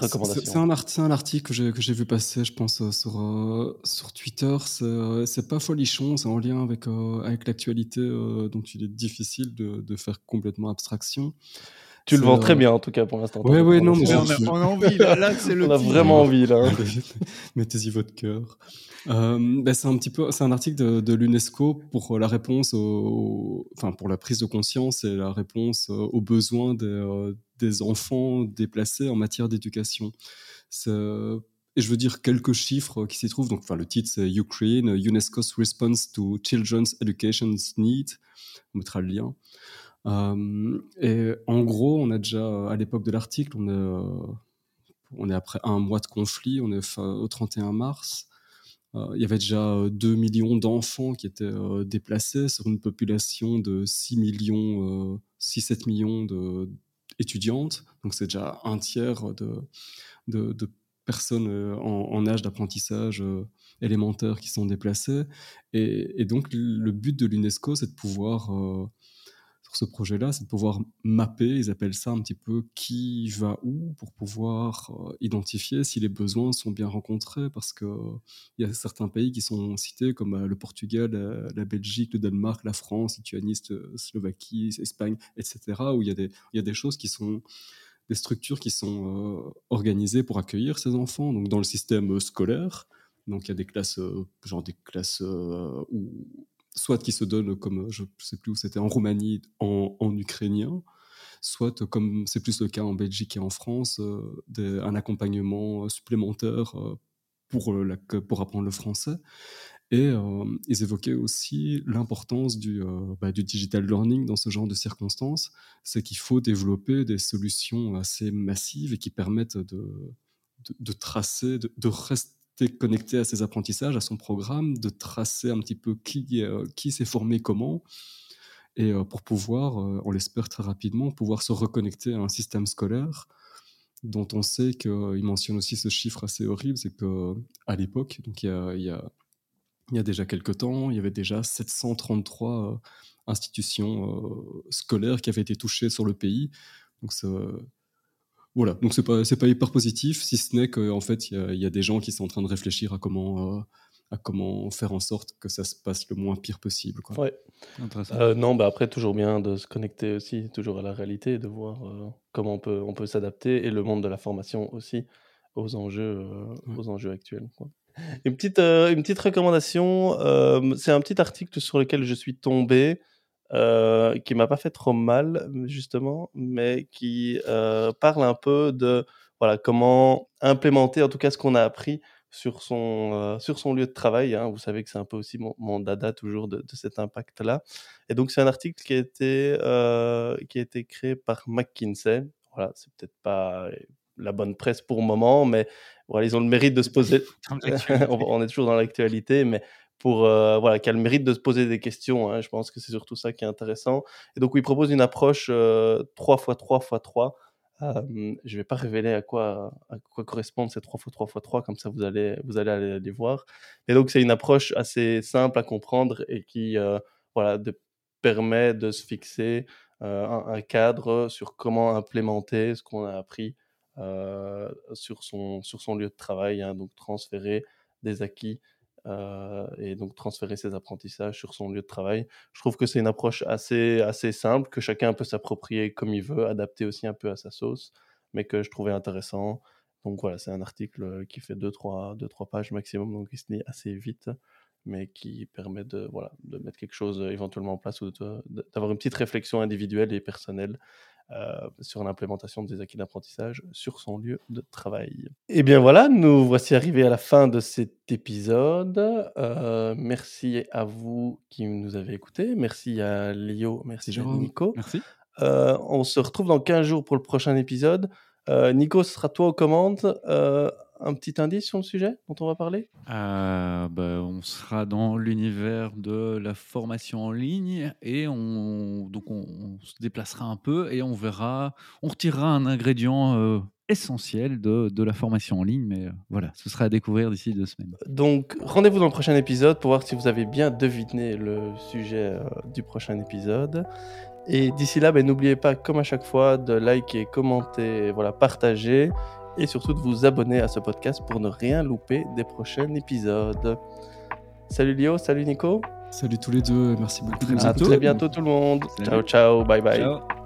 C'est un, un, article que j'ai vu passer, je pense, euh, sur, euh, sur Twitter. Euh, c'est pas folichon, c'est en lien avec, avec l'actualité, dont il est difficile de, de, faire complètement abstraction. Tu le vends très bien, en tout cas, pour l'instant. Oui, oui, non, mais on, a, on, a, envie, là, c'est le On a vraiment envie, là. Mettez-y votre cœur. Euh, ben c'est un petit peu, c'est un article de, de l'UNESCO pour la réponse, au, enfin, pour la prise de conscience et la réponse aux besoins des, des enfants déplacés en matière d'éducation. Et je veux dire quelques chiffres qui s'y trouvent. Donc, enfin, le titre, c'est Ukraine, UNESCO's Response to Children's Education Needs. On mettra le lien. Euh, et en gros, on a déjà, à l'époque de l'article, on est, est après un mois de conflit, on est au 31 mars. Euh, il y avait déjà 2 millions d'enfants qui étaient euh, déplacés sur une population de 6 millions, 6-7 millions de, étudiantes, donc c'est déjà un tiers de, personnes euh, en, âge d'apprentissage euh, élémentaire qui sont déplacées. Et, donc le but de l'UNESCO, c'est de pouvoir euh, ce projet-là, c'est de pouvoir mapper, ils appellent ça un petit peu qui va où, pour pouvoir euh, identifier si les besoins sont bien rencontrés, parce qu'il y a certains pays qui sont cités, comme euh, le Portugal, la, Belgique, le Danemark, la France, Lituanie, Slovaquie, Espagne, etc., où il y, a des, choses qui sont des structures qui sont euh, organisées pour accueillir ces enfants, donc dans le système scolaire. Donc il y a des classes, genre des classes où soit qui se donne comme, je ne sais plus où c'était, en Roumanie, en, ukrainien, soit comme c'est plus le cas en Belgique et en France, euh, un accompagnement supplémentaire euh, pour, pour apprendre le français. Et ils évoquaient aussi l'importance du, bah, du digital learning dans ce genre de circonstances. C'est qu'il faut développer des solutions assez massives et qui permettent de, de, tracer, de, connecté à ses apprentissages, à son programme, de tracer un petit peu qui, qui s'est formé comment, et pour pouvoir, on l'espère très rapidement, pouvoir se reconnecter à un système scolaire dont on sait qu'il mentionne aussi ce chiffre assez horrible, c'est qu'à l'époque, donc il y a déjà quelques temps, il y avait déjà 733 euh, institutions euh, scolaires qui avaient été touchées sur le pays. Donc voilà, donc c'est pas pas hyper positif, si ce n'est qu'en fait il y, a des gens qui sont en train de réfléchir à comment euh, à comment faire en sorte que ça se passe le moins pire possible. Quoi. Ouais. non, bah après toujours bien de se connecter aussi toujours à la réalité, de voir comment on peut on peut s'adapter et le monde de la formation aussi aux enjeux aux enjeux actuels. Quoi. Une petite, euh, une petite recommandation, euh, c'est un petit article sur lequel je suis tombé, euh, qui m'a pas fait trop mal, justement, mais qui parle un peu de voilà, comment implémenter en tout cas ce qu'on a appris sur son, sur son lieu de travail. Hein. Vous savez que c'est un peu aussi mon, dada toujours de, de cet impact-là. Et donc c'est un article qui a été, qui a été créé par McKinsey. Voilà, c'est peut-être pas la bonne presse pour le moment, mais voilà, ils ont le mérite de se poser. on est toujours dans l'actualité, mais pour euh, voilà, qui a le mérite de se poser des questions. Hein. Je pense que c'est surtout ça qui est intéressant. Et donc, il propose une approche 3 x 3 x 3. je ne vais pas révéler à quoi, à quoi correspondent ces 3 x 3 x 3, comme ça vous allez, vous allez aller les voir. Et donc, c'est une approche assez simple à comprendre et qui euh, voilà, de, permet de se fixer euh, un, cadre sur comment implémenter ce qu'on a appris sur, son, sur son lieu de travail, hein, donc transférer des acquis euh, et donc transférer ses apprentissages sur son lieu de travail. Je trouve que c'est une approche assez, assez simple, que chacun peut s'approprier comme il veut, adapter aussi un peu à sa sauce, mais que je trouvais intéressant. Donc voilà, c'est un article qui fait 2-3 deux, trois, pages maximum, donc il se lit assez vite, mais qui permet de, voilà, de mettre quelque chose éventuellement en place ou d'avoir une petite réflexion individuelle et personnelle euh, sur l'implémentation des acquis d'apprentissage sur son lieu de travail. Et eh bien voilà, nous voici arrivés à la fin de cet épisode. Euh, merci à vous qui nous avez écoutés. Merci à Léo, merci à Nico. Merci. Euh, on se retrouve dans 15 jours pour le prochain épisode. Nico, ce sera toi aux commandes un petit indice sur le sujet dont on va parler? Euh, bah, On sera dans l'univers de la formation en ligne et on, donc on, se déplacera un peu et on verra, on retirera un ingrédient euh, essentiel de, de, la formation en ligne, mais euh, voilà, ce sera à découvrir d'ici deux semaines. Donc rendez-vous dans le prochain épisode pour voir si vous avez bien deviné le sujet du prochain épisode. Et d'ici là, ben, n'oubliez pas, comme à chaque fois, de liker, commenter, voilà, partager et surtout de vous abonner à ce podcast pour ne rien louper des prochains épisodes. Salut Lio, salut Nico. Salut tous les deux, merci beaucoup. À très bientôt tout le monde. Ciao, ciao, bye bye. Ciao.